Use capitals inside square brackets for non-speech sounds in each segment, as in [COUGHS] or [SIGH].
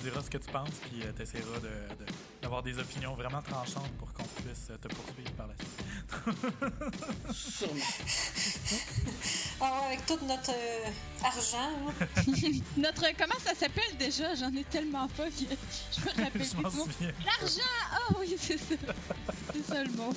diras ce que tu penses, puis tu essaieras d'avoir des opinions vraiment tranchantes pour qu'on puisse te poursuivre par la suite. Sûrement. Ah, avec tout notre argent. [LAUGHS] notre. Comment ça s'appelle déjà? J'en ai tellement pas que je me rappelle [LAUGHS] je souviens. L'argent Ah oui, c'est ça. c'est ça le mot.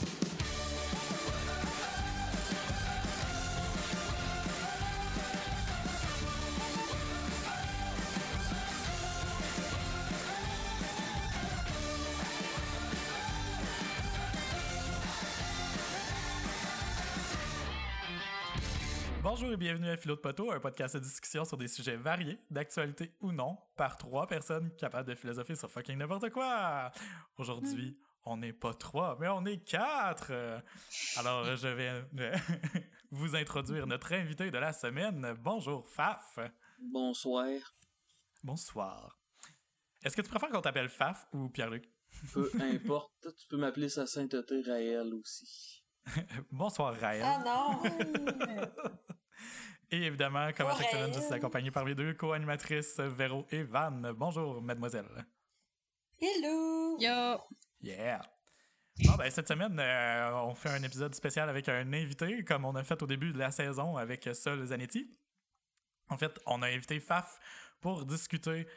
Et bienvenue à Philo de Poteau, un podcast de discussion sur des sujets variés, d'actualité ou non, par trois personnes capables de philosopher sur fucking n'importe quoi. Aujourd'hui, mm. on n'est pas trois, mais on est quatre. Alors, [LAUGHS] je vais [LAUGHS] vous introduire notre invité de la semaine. Bonjour, Faf. Bonsoir. Bonsoir. Est-ce que tu préfères qu'on t'appelle Faf ou Pierre-Luc? Peu [LAUGHS] importe. Tu peux m'appeler sa sainteté Raël aussi. Bonsoir, Raël. Ah non! Et évidemment, comme à chaque semaine, je suis accompagné par mes deux co-animatrices, Véro et Van. Bonjour, mademoiselle. Hello! Yo! Yeah! Bon, ben, cette semaine, euh, on fait un épisode spécial avec un invité, comme on a fait au début de la saison avec Sol Zanetti. En fait, on a invité Faf pour discuter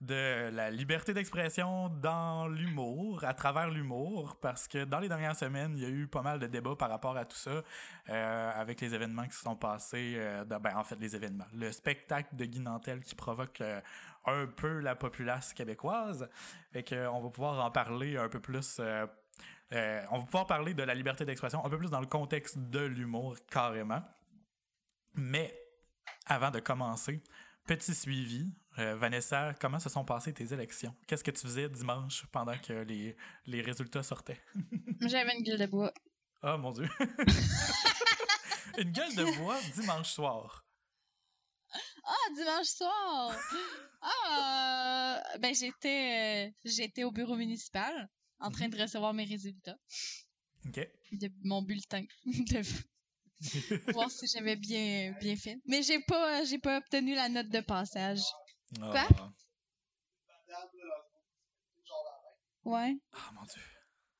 de la liberté d'expression dans l'humour, à travers l'humour, parce que dans les dernières semaines, il y a eu pas mal de débats par rapport à tout ça, euh, avec les événements qui se sont passés, euh, ben en fait les événements, le spectacle de Guy Nantel qui provoque euh, un peu la populace québécoise, et qu'on va pouvoir en parler un peu plus. on va pouvoir parler de la liberté d'expression un peu plus dans le contexte de l'humour carrément. Mais avant de commencer, petit suivi. Euh, Vanessa, comment se sont passées tes élections? Qu'est-ce que tu faisais dimanche pendant que les, les résultats sortaient? J'avais une gueule de bois. Oh mon Dieu! [LAUGHS] une gueule de bois dimanche soir. Ah, dimanche soir! Ah! ben, j'étais, j'étais au bureau municipal en train de recevoir mes résultats. OK. De mon bulletin de, [LAUGHS] voir si j'avais bien, bien fait. Mais j'ai pas, j'ai pas obtenu la note de passage. Quoi? Ah. Ouais. Ah, mon Dieu.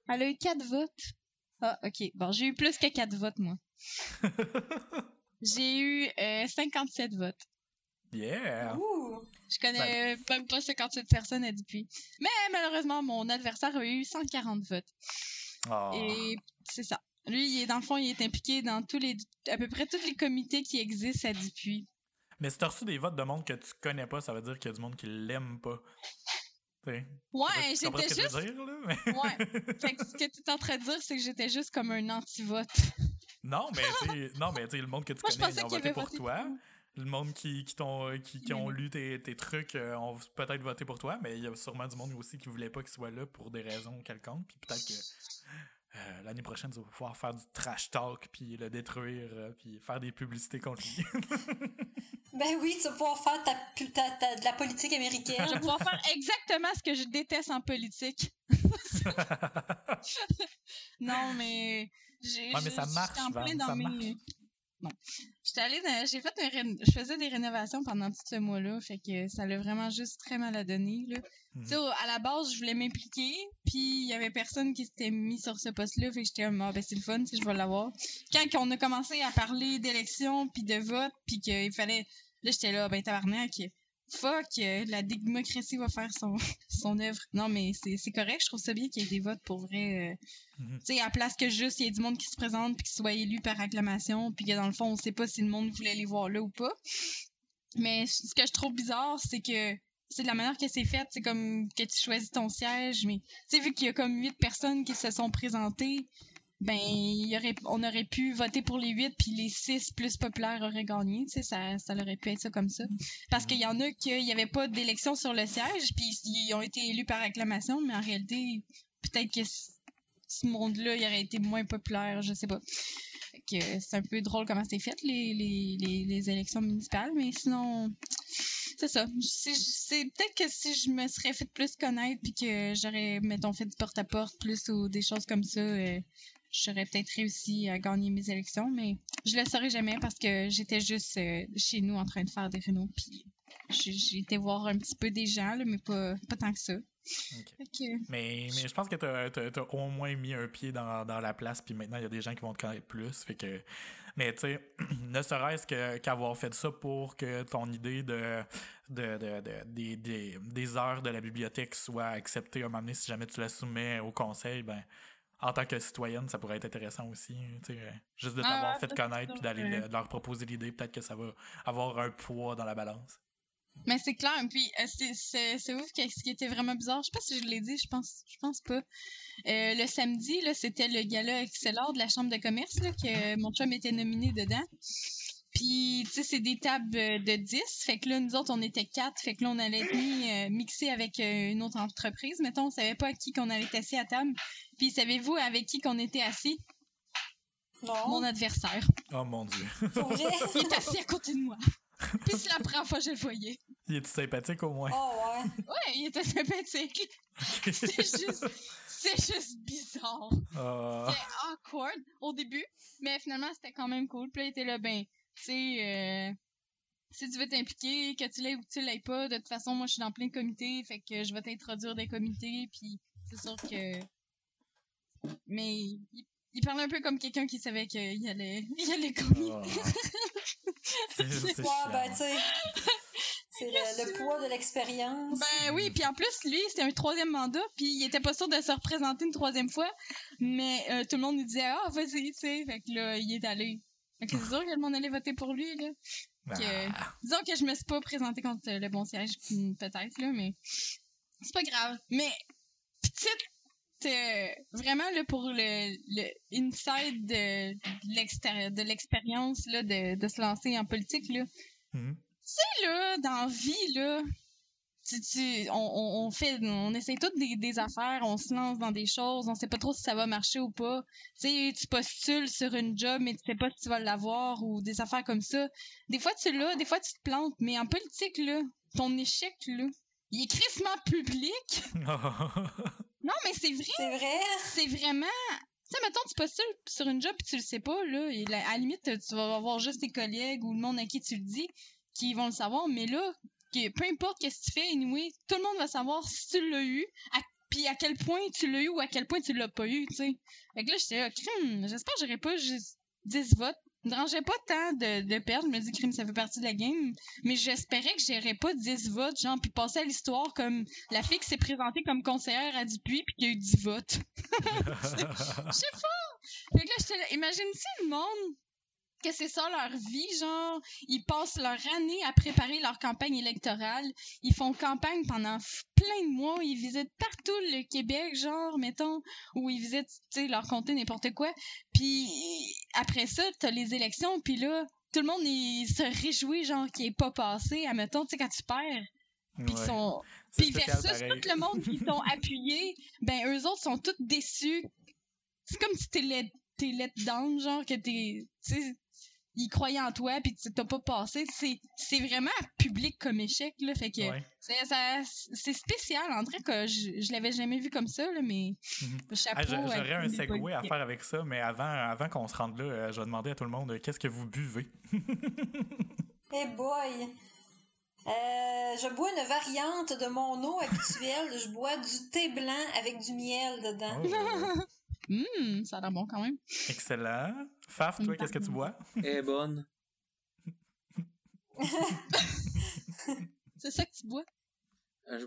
Elle a eu quatre votes. Ah, ok. Bon, j'ai eu plus que quatre votes, moi. [LAUGHS] j'ai eu 57 euh, votes. Yeah! Je connais ben. même pas 57 personnes à depuis. Mais malheureusement, mon adversaire a eu 140 votes. Ah. Et c'est ça. Lui, il est, dans le fond, il est impliqué dans tous les, à peu près tous les comités qui existent à Dupuis. Mais si t'as reçu des votes de monde que tu connais pas, ça veut dire qu'il y a du monde qui l'aime pas. ouais, j'étais juste. Dire, là, mais... ouais. [LAUGHS] Fait que ce que tu es en train de dire, c'est que j'étais juste comme un anti-vote. Non, mais tu non, mais le monde que tu connais, ils ont voté pour toi. Le monde qui, qui, t'ont, qui, qui ont lu tes, tes trucs euh, ont peut-être voté pour toi, mais il y a sûrement du monde aussi qui voulait pas qu'il soit là pour des raisons quelconques. Puis peut-être que euh, l'année prochaine, tu vas pouvoir faire du trash talk, puis le détruire, euh, puis faire des publicités contre lui. [LAUGHS] ben oui, tu vas pouvoir faire ta, de la politique américaine. Je vais pouvoir faire exactement ce que je déteste en politique. [LAUGHS] non, mais... J'ai, ouais, mais ça marche, ça marche. Bon. J'étais allée j'ai fait je faisais des rénovations pendant tout ce mois-là, fait que ça l'a vraiment juste très mal à donner, là. Tu sais, à la base, je voulais m'impliquer, puis il y avait personne qui s'était mis sur ce poste-là, fait que j'étais ah, ben c'est le fun, si je vais l'avoir. Quand on a commencé à parler d'élections puis de vote, puis qu'il fallait, là, j'étais là, ben tabarnak, fuck, euh, la démocratie va faire son, [LAUGHS] son œuvre. Non, mais c'est correct, je trouve ça bien qu'il y ait des votes pour vrai. Euh, mhm. Tu sais, à place que juste il y ait du monde qui se présente puis qui soit élu par acclamation, puis que dans le fond, on sait pas si le monde voulait les voir là ou pas. Mais ce que je trouve bizarre, c'est que c'est de la manière que c'est fait, c'est comme que tu choisis ton siège, mais tu sais, vu qu'il y a comme huit personnes qui se sont présentées, ben on aurait pu voter pour les huit puis les six plus populaires auraient gagné, tu sais, ça, ça aurait pu être ça comme ça. Parce qu'il y en a qui y avait pas d'élection sur le siège puis ils ont été élus par acclamation, mais en réalité, peut-être que ce monde-là, il aurait été moins populaire, je sais pas. C'est un peu drôle comment c'est fait les, les, les, les, élections municipales, mais sinon c'est ça. C'est peut-être que si je me serais fait plus connaître puis que j'aurais mettons fait du porte-à-porte plus ou des choses comme ça, euh, j'aurais peut-être réussi à gagner mes élections, mais je le saurais jamais parce que j'étais juste euh, chez nous en train de faire des rénaux, puis j'ai été voir un petit peu des gens, là, mais pas, pas tant que ça. Que- Mais, mais je pense que t'as t'as au moins mis un pied dans, dans la place, puis maintenant il y a des gens qui vont te connaître plus. Fait que, mais tu sais, [CLEARS THROAT] ne serait-ce qu'avoir fait ça pour que ton idée de, de, de- de- des, des- des heures de la bibliothèque soit acceptée à un moment donné, si jamais tu la soumets au conseil, ben en tant que citoyenne, ça pourrait être intéressant aussi. sais, euh, Juste de Ah, t'avoir fait connaître puis d'aller le- leur proposer l'idée, peut-être que ça va avoir un poids dans la balance. Mais c'est clair, puis euh, c'est- ouf que ce qui était vraiment bizarre, je sais pas si je l'ai dit, je pense je pense pas. Euh, le samedi, là, c'était le gala Excellor de la Chambre de commerce, là, que mon chum était nominé dedans. Puis, tu sais, c'est des tables de 10. Fait que là, nous autres, on était quatre. Fait que là, on allait être mis, euh, mixés avec euh, une autre entreprise. Mettons, on savait pas à qui qu'on allait être assis à table. Puis, savez-vous avec qui qu'on était assis? Non. Mon adversaire. Oh mon dieu. [LAUGHS] Il est assis à côté de moi. Puis, c'est la première fois que je le voyais. il est sympathique au moins? Oh, ouais. Ouais, il était sympathique. [LAUGHS] C'est juste, c'est juste bizarre. Ah. C'était awkward au début, mais finalement, c'était quand même cool. Puis là, il était là, ben, tu sais, euh, si tu veux t'impliquer, que tu l'aies ou que tu l'aies pas, de toute façon, moi, je suis dans plein de comités, fait que je vais t'introduire des comités, puis c'est sûr que... Mais il, il parlait un peu comme quelqu'un qui savait qu'il allait, [LAUGHS] il allait gagner. Ah. [LAUGHS] C'est ben, tu sais. C'est le, le poids de l'expérience. Ben oui, puis en plus, lui, c'était un troisième mandat, puis il était pas sûr de se représenter une troisième fois, mais euh, tout le monde lui disait « Ah, vas-y, tu sais », fait que là, il est allé. Fait que c'est sûr que le monde allait voter pour lui, là. que- Ah. Disons que je me suis pas présentée contre le bon siège, peut-être, là, mais c'est pas grave. Mais, petite, euh, vraiment, là, pour le, le inside de, de l'expérience, là, de, de se lancer en politique, là, Mhm. sais, là, dans la vie, là, tu, tu- on, on, on fait, on essaie toutes des, des affaires, on se lance dans des choses, on sait pas trop si ça va marcher ou pas. Tu sais, tu postules sur une job, mais tu sais pas si tu vas l'avoir ou des affaires comme ça. Des fois, tu l'as, des fois, tu te plantes, mais en politique, là, ton échec, là, il est crissement public. [LAUGHS] C'est vrai, C'est vrai? c'est vraiment... Tu sais, mettons, tu postules sur une job puis tu le sais pas, là, et à la limite, tu vas avoir juste tes collègues ou le monde à qui tu le dis qui vont le savoir, mais là, que, peu importe qu'est-ce que tu fais, anyway, tout le monde va savoir si tu l'as eu, à- puis à quel point tu l'as eu ou à quel point tu l'as pas eu, tu sais. Fait que là, j'étais là, crime, j'espère que j'aurais pas juste 10 votes. Me dérangeait pas tant de, de perdre, je me dis, crime, ça fait partie de la game, mais j'espérais que j'aurais pas 10 votes, genre, puis passer à l'histoire comme la fille qui s'est présentée comme conseillère à Dupuis, puis qui a eu 10 votes. [LAUGHS] Je sais pas! Fait que là, j'étais là, imagine-tu le monde que c'est ça leur vie, genre, ils passent leur année à préparer leur campagne électorale, ils font campagne pendant plein de mois, ils visitent partout le Québec, genre, mettons, ou ils visitent, tu sais, leur comté, n'importe quoi, puis après ça, t'as les élections, puis là, tout le monde, il se réjouit, genre, qu'il est pas passé, admettons, tu sais, quand tu perds, puis ils Ouais. sont puis versus pareil. tout le monde qui sont [LAUGHS] appuyés, ben eux autres sont tous déçus. C'est comme si t'es let, t'es let down, genre que t'es, ils croyaient en toi puis tu t'as pas passé. C'est, c'est vraiment public comme échec là, fait que Ouais. c'est, ça- c'est spécial. En vrai que je, je l'avais jamais vu comme ça là, mais Mhm. chapeau. Ah, J'aurais un segway à faire avec ça, mais avant, avant qu'on se rende là, euh, je vais demander à tout le monde euh, qu'est-ce que vous buvez? [LAUGHS] Hey boy! Euh, je bois une variante de mon eau actuelle. Je bois du thé blanc avec du miel dedans. Oh, [LAUGHS] Hum, ça a l'air bon quand même. excellent. Faf, toi, qu'est-ce que tu bois? Elle est bonne. C'est ça que tu bois? Euh, je-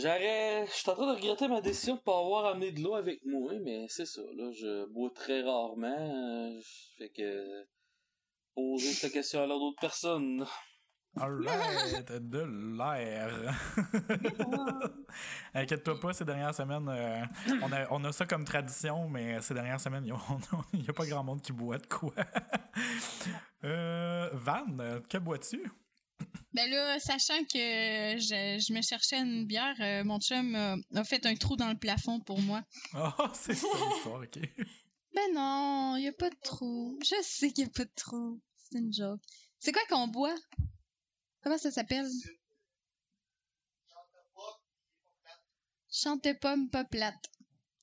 J'aurais. Je suis en train de regretter ma décision de pas avoir amené de l'eau avec moi, mais c'est ça, là. Je bois très rarement. euh, Fait que. Poser cette question à d'autres personnes. Alright, de l'air. [LAUGHS] Inquiète-toi pas, ces dernières semaines, euh, on, a, on a ça comme tradition, mais ces dernières semaines, [LAUGHS] il n'y a, pas grand monde qui boit de quoi. Euh, Van, que bois-tu? Ben là, sachant que je, je me cherchais une bière, euh, mon chum a fait un trou dans le plafond pour moi. Oh, [LAUGHS] c'est ça l'histoire, ok. Ben non, y a pas de trou. Je sais qu'il y a pas de trou. C'est une joke. C'est quoi qu'on boit? Comment ça s'appelle? Chante pomme pas plate.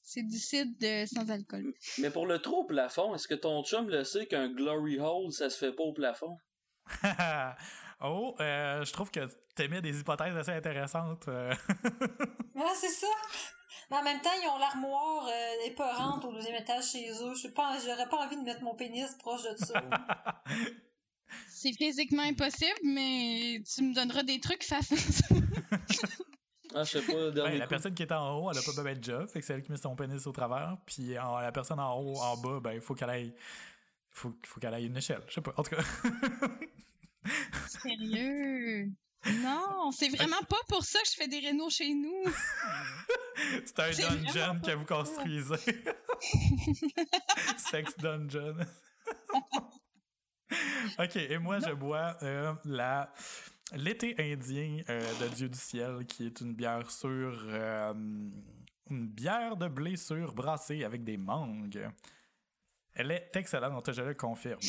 C'est du cidre de sans alcool. Mais pour le trou au plafond, est-ce que ton chum le sait qu'un glory hole, ça se fait pas au plafond? [LAUGHS] Oh, euh, je trouve que t'émets des hypothèses assez intéressantes. euh. [LAUGHS] Ah, c'est ça. Mais en même temps, ils ont l'armoire euh, épeurante au deuxième étage chez eux. Je sais pas, j'aurais pas envie de mettre mon pénis proche de ça. [LAUGHS] C'est physiquement impossible, mais tu me donneras des trucs façons. Ah, je sais pas, le Ben, la coup. personne qui est en haut, elle a pas besoin de job, fait que c'est elle qui met son pénis au travers. Puis en- la personne en haut, en bas, ben, il faut qu'elle aille. Faut, faut qu'elle aille une échelle. Je sais pas. En tout cas. [LAUGHS] Sérieux? Non, c'est vraiment pas pour ça que je fais des rénaux chez nous. c'est un dungeon que vous construisez. [LAUGHS] Sex dungeon. [LAUGHS] [LAUGHS] ok, et moi, je bois euh, la. L'été indien euh, de Dieu du ciel, qui est une bière sur. euh, une bière de blé sur brassée avec des mangues. Elle est excellente, je le confirme.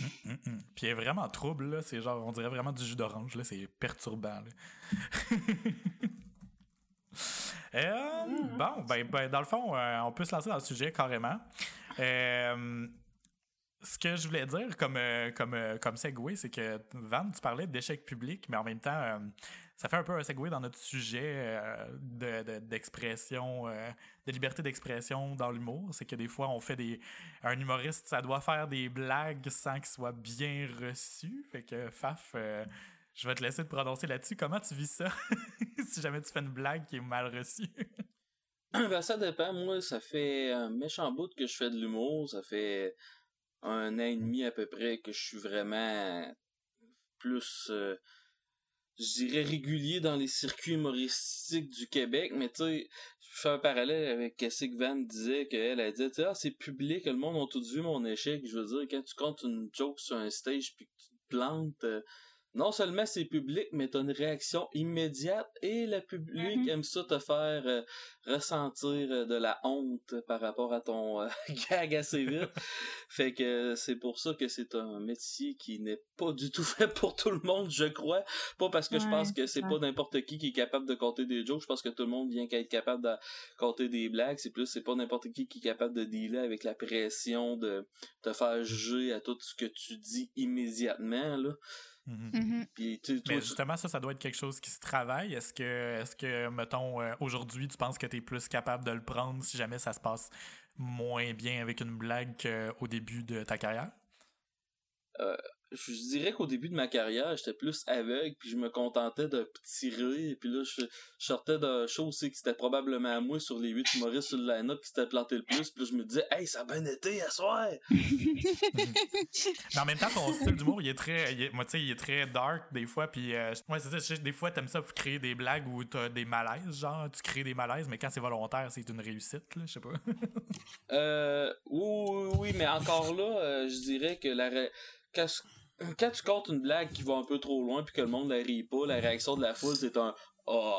Hum, hum, hum. Puis elle est vraiment trouble, là. C'est genre, on dirait vraiment du jus d'orange, là. C'est perturbant, là. [LAUGHS] Euh, Bon, ben, ben, dans le fond, euh, on peut se lancer dans le sujet carrément. Euh, ce que je voulais dire comme, euh, comme, euh, comme segue, c'est que Van, tu parlais d'échec public, mais en même temps, euh, ça fait un peu un segue dans notre sujet euh, de- de- d'expression, de liberté d'expression dans l'humour. C'est que des fois, on fait des. Un humoriste, ça doit faire des blagues sans qu'ils soient bien reçus. Fait que, Faf, je vais te laisser te prononcer là-dessus. Comment tu vis ça? [LAUGHS] Si jamais tu fais une blague qui est mal reçue? Ben, ça dépend. Moi, ça fait un méchant bout que je fais de l'humour. Ça fait un an et demi à peu près que je suis vraiment plus, euh, je dirais, régulier dans les circuits humoristiques du Québec. Mais tu sais, je fais un parallèle avec ce Van disait, qu'elle a dit, ah, c'est public, le monde a tout vu mon échec. Je veux dire, quand tu comptes une joke sur un stage puis que tu te plantes, euh, non seulement c'est public, mais t'as une réaction immédiate et le public Mhm. aime ça te faire euh, ressentir euh, de la honte par rapport à ton euh, [LAUGHS] gag assez vite. fait que c'est pour ça que c'est un métier qui n'est pas du tout fait pour tout le monde, je crois. Pas parce que je pense que c'est ouais. pas n'importe qui qui est capable de compter des jokes, je pense que tout le monde vient qu'à être capable de compter des blagues, c'est plus c'est pas n'importe qui qui est capable de dealer avec la pression de te faire juger à tout ce que tu dis immédiatement là. Mhm. Mhm. Puis tu sais, toi, Mais tu- justement, ça, ça doit être quelque chose qui se travaille. Est-ce que, est-ce que mettons, euh, aujourd'hui, tu penses que tu es plus capable de le prendre si jamais ça se passe moins bien avec une blague qu'au début de ta carrière? Je dirais qu'au début de ma carrière, j'étais plus aveugle, puis je me contentais de rires, puis là, je, je sortais d'un show aussi que c'était probablement à moi sur les huit humoristes sur le line-up qui s'était planté le plus, puis là, je me disais, hey, ça a bien été à soir! [LAUGHS] Mais en même temps, ton style d'humour, il est très, il est- moi, tu sais, il est très dark des fois. Puis, euh, ouais, c'est ça. Des fois, t'aimes ça pour créer des blagues où t'as des malaises, genre, tu crées des malaises, mais quand c'est volontaire, c'est une réussite, là, je sais pas. Euh, oui, oui, oui, mais encore là, euh, je dirais que la ré- quand tu comptes une blague qui va un peu trop loin puis que le monde la rit pas, la réaction de la foule, c'est un « Oh! »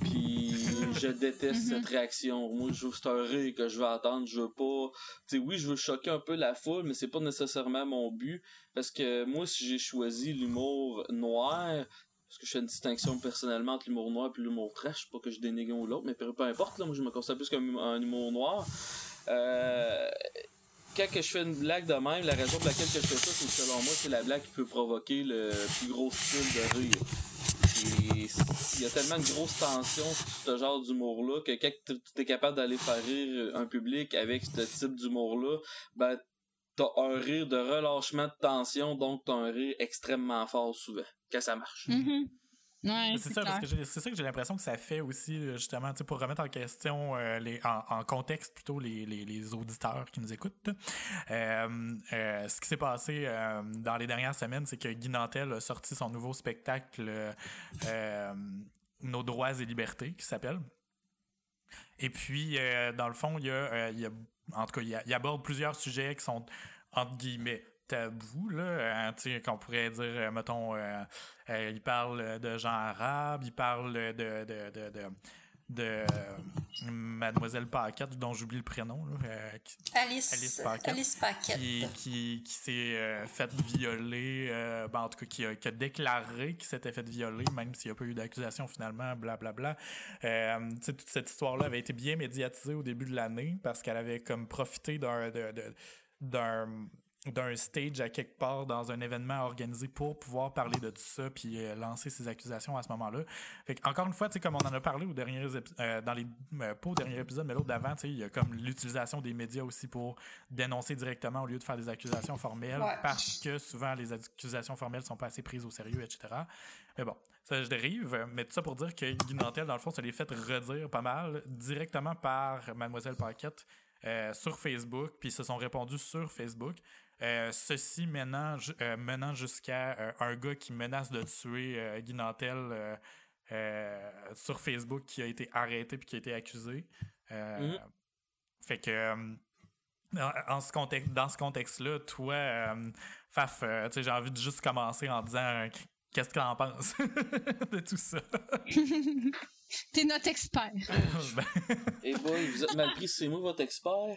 Puis je [LAUGHS] déteste Mhm. cette réaction. Moi, je veux c'est un rire que je veux attendre. Je veux pas... Tu sais, oui, je veux choquer un peu la foule, mais c'est pas nécessairement mon but. Parce que moi, si j'ai choisi l'humour noir... Parce que je fais une distinction personnellement entre l'humour noir et l'humour trash, pas que je dénigre l'un ou l'autre, mais peu, peu importe, là, moi je me considère plus comme un humour noir. Euh, quand que je fais une blague de même, la raison pour laquelle que je fais ça, c'est que selon moi, c'est la blague qui peut provoquer le plus gros style de rire. Il y a tellement de grosses tensions sur ce genre d'humour-là que quand tu es capable d'aller faire rire un public avec ce type d'humour-là, ben t'as un rire de relâchement de tension, donc t'as un rire extrêmement fort souvent, quand ça marche. Mhm. Ouais, c'est ça, parce que j'ai- c'est ça que j'ai l'impression que ça fait aussi, euh, justement, pour remettre en question, euh, les, en, en contexte plutôt les, les, les auditeurs qui nous écoutent. Euh, euh, ce qui s'est passé dans les dernières semaines, c'est que Guy Nantel a sorti son nouveau spectacle Nos droits et libertés, qui s'appelle. Et puis, dans le fond, il y a, il y a- en tout cas, il aborde plusieurs sujets qui sont, entre guillemets, tabous, là, hein, tu sais, qu'on pourrait dire, euh, mettons, euh, euh, il parle de gens arabes, il parle de, de, de, de, de, Mademoiselle Paquette, dont j'oublie le prénom, là, euh, qui- Alice, Alice Paquette. Alice Paquette. qui, qui, qui s'est euh, fait violer, euh, ben, en tout cas, qui a, qui a déclaré qu'il s'était fait violer, même s'il n'y a pas eu d'accusation finalement, blablabla. Tu sais, toute cette histoire-là avait été bien médiatisée au début de l'année parce qu'elle avait comme profité d'un. d'un d'un stage à quelque part dans un événement organisé pour pouvoir parler de tout ça puis euh, lancer ses accusations à ce moment-là. Fait encore une fois, tu comme on en a parlé au dernier euh, dans les euh, pas au dernier épisode, mais l'autre d'avant, tu il y a comme l'utilisation des médias aussi pour dénoncer directement au lieu de faire des accusations formelles parce que souvent les accusations formelles sont pas assez prises au sérieux, etc. Mais bon, ça je dérive, mais tout ça pour dire que Guy Nantel, dans le fond, ça les fait redire pas mal directement par Mademoiselle Paquette sur Facebook, puis ils se sont répondus sur Facebook. Euh, ceci menant, euh, menant jusqu'à euh, un gars qui menace de tuer Guy Nantel sur Facebook qui a été arrêté puis qui a été accusé. Mm-hmm. Fait que en ce contexte, dans ce contexte-là, toi, Faf, j'ai envie de juste commencer en disant qu'est-ce que tu en penses [LAUGHS] de tout ça? [LAUGHS] T'es notre expert. [LAUGHS] Et eh boy, vous êtes mal pris, c'est moi votre expert. [LAUGHS]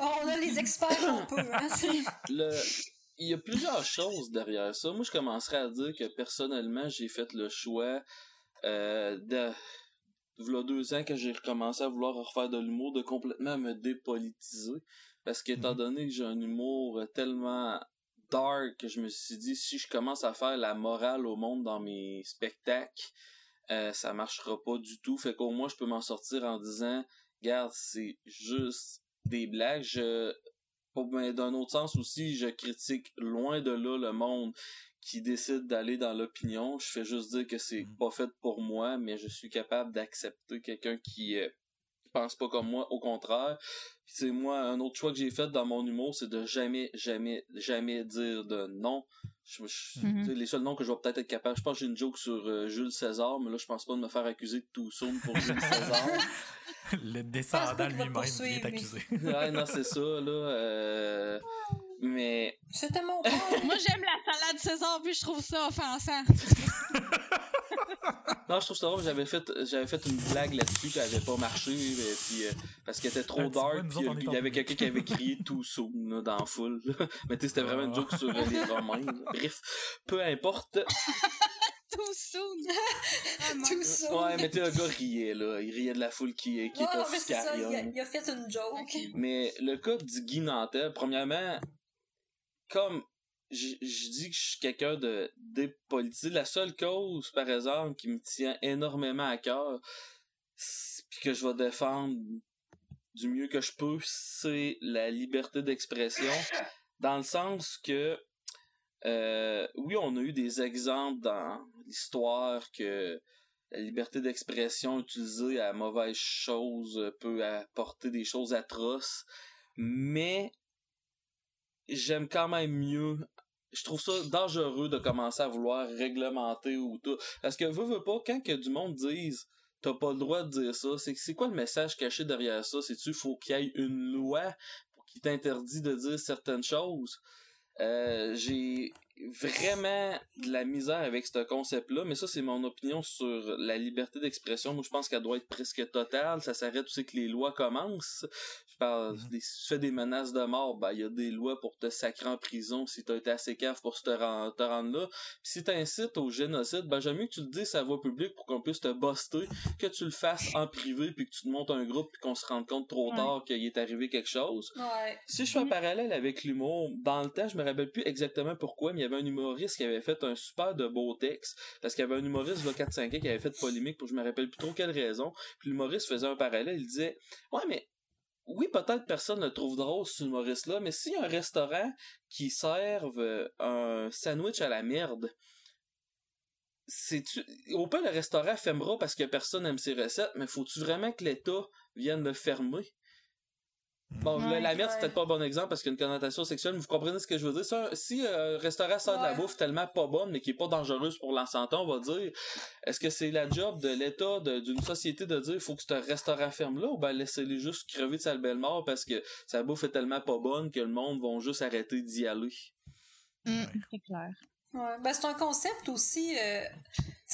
on a les experts qu'on peut, hein. Le... Il y a plusieurs choses derrière ça. Moi, je commencerais à dire que personnellement, j'ai fait le choix euh, de. Il y a deux ans que j'ai recommencé à vouloir refaire de l'humour, de complètement me dépolitiser. Parce qu'étant mhm. donné que j'ai un humour tellement dark que je me suis dit si je commence à faire la morale au monde dans mes spectacles, euh, ça marchera pas du tout. Fait qu'au moins, je peux m'en sortir en disant, regarde, c'est juste des blagues. Je, mais d'un autre sens aussi, je critique loin de là le monde qui décide d'aller dans l'opinion. Je fais juste dire que c'est mm. pas fait pour moi, mais je suis capable d'accepter quelqu'un qui euh, pense pas comme moi, au contraire. C'est moi, un autre choix que j'ai fait dans mon humour, c'est de jamais, jamais, jamais dire de non. Mhm. Les seuls noms que je vais peut-être être capable, je pense que j'ai une joke sur euh, Jules César, mais là, je pense pas de me faire accuser de tout soon pour Jules [LAUGHS] César. Le descendant lui-même est accusé. ouais, non, c'est ça, là. Euh... Mais. C'était mon [LAUGHS] Moi, j'aime la salade César, puis je trouve ça offensant. [LAUGHS] non, je trouve ça drôle. J'avais fait, j'avais fait une blague là-dessus, qui avait pas marché, puis, euh, parce qu'elle était trop dark, puis il y avait quelqu'un qui avait crié [LAUGHS] tout soon, dans la foule. Mais tu sais, c'était vraiment une joke sur les Romains. Bref, peu importe. Too soon. Too soon. Ouais, mais tu le gars riait, là. Il riait de la foule qui, qui était officielle. Il, il, a fait une joke. Mais le cas du Guy Nantel, premièrement, comme je, dis que je suis quelqu'un de dépolitisé, la seule cause, par exemple, qui me tient énormément à cœur, puis que je vais défendre du mieux que je peux, c'est la liberté d'expression, dans le sens que euh, oui, on a eu des exemples dans l'histoire que la liberté d'expression utilisée à mauvaise chose peut apporter des choses atroces, mais j'aime quand même mieux je trouve ça dangereux de commencer à vouloir réglementer ou tout. Parce que veux, veux pas, quand que du monde dise t'as pas le droit de dire ça, c'est c'est quoi le message caché derrière ça? C'est-tu faut qu'il y ait une loi qui t'interdit de dire certaines choses? Euh, j'ai vraiment de la misère avec ce concept-là, mais ça, c'est mon opinion sur la liberté d'expression. Moi, je pense qu'elle doit être presque totale. Ça s'arrête, tu sais, que les lois commencent. Je parle, si tu fais des menaces de mort, ben, il y a des lois pour te sacrer en prison si t'as été assez cave pour te, rendre, te rendre là. Pis si t'incites au génocide, ben, j'aime mieux que tu le dises à la voix publique pour qu'on puisse te buster, que tu le fasses en privé puis que tu te montes un groupe puis qu'on se rende compte trop tard qu'il est arrivé quelque chose. Si je fais un mm-hmm. parallèle avec l'humour, dans le temps, je me rappelle plus exactement pourquoi, mais il y avait un humoriste qui avait fait un super de beau texte, parce qu'il y avait un humoriste, de 4-5 ans, qui avait fait polémique pour je me rappelle plus trop quelle raison, puis l'humoriste faisait un parallèle, il disait, ouais, mais oui, peut-être personne ne trouve drôle ce humoriste-là, mais s'il y a un restaurant qui serve euh, un sandwich à la merde, c'est au pas le restaurant fermera parce que personne n'aime ses recettes, mais faut-tu vraiment que l'État vienne le fermer? Bon, la merde, c'est peut-être pas un bon exemple parce qu'il y a une connotation sexuelle, mais vous comprenez ce que je veux dire. si euh, un restaurant sort de la bouffe tellement pas bonne, mais qui est pas dangereuse pour la santé, on va dire, est-ce que c'est la job de l'État, d'une société de dire, il faut que ce restaurant ferme là, ou ben laissez-les juste crever de sa belle mort parce que sa bouffe est tellement pas bonne que le monde va juste arrêter d'y aller? Mm, c'est clair. Ouais, ben c'est un concept aussi. Euh,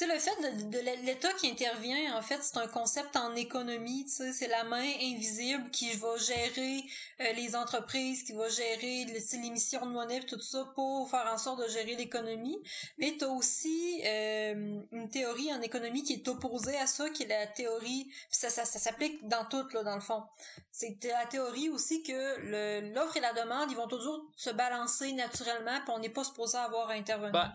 sais, le fait de, de l'État qui intervient, en fait, c'est un concept en économie, tu sais, c'est la main invisible qui va gérer euh, les entreprises, qui va gérer l'émission de monnaie, tout ça, pour faire en sorte de gérer l'économie. Mais tu as aussi euh, une théorie en économie qui est opposée à ça, qui est la théorie, puis ça, ça, ça s'applique dans tout, là, dans le fond. C'est la théorie aussi que l'offre et la demande, ils vont toujours se balancer naturellement, puis on n'est pas supposé avoir à intervenir. Ben,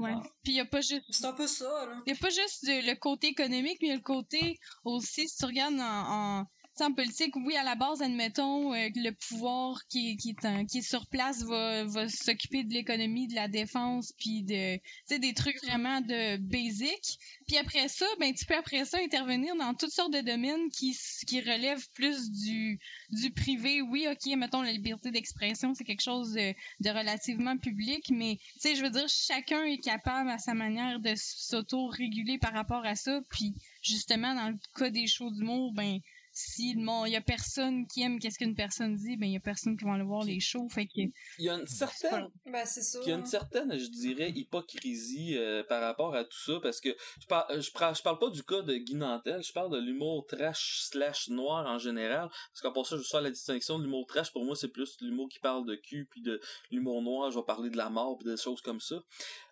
Ouais. Puis il n'y a pas juste. C'est un peu ça, là. Il y a pas juste le côté économique, mais il y a le côté aussi, si tu regardes en, en, en politique, oui, à la base, admettons, euh, que le pouvoir qui, qui, est sur place va, va s'occuper de l'économie, de la défense, puis de, des trucs vraiment de basic. Puis après ça, ben, tu peux après ça intervenir dans toutes sortes de domaines qui, qui relèvent plus du, du privé. Oui, ok, mettons, la liberté d'expression, c'est quelque chose de, de relativement public, mais, tu sais, je veux dire, chacun est capable à sa manière de s'auto-réguler par rapport à ça. Puis, justement, dans le cas des shows d'humour, ben, si il y a personne qui aime qu'est-ce qu'une personne dit, ben, il y a personne qui va aller voir les shows. Fait que, Il y a une certaine Ben, c'est ça. Il y a une hein. certaine, je dirais, hypocrisie euh, par rapport à tout ça, parce que je parle, je parle, je parle pas du cas de Guy Nantel, je parle de l'humour trash slash noir en général, parce qu'en pour ça, je veux faire la distinction de l'humour trash, pour moi, c'est plus l'humour qui parle de cul, puis de l'humour noir, je vais parler de la mort, puis des choses comme ça.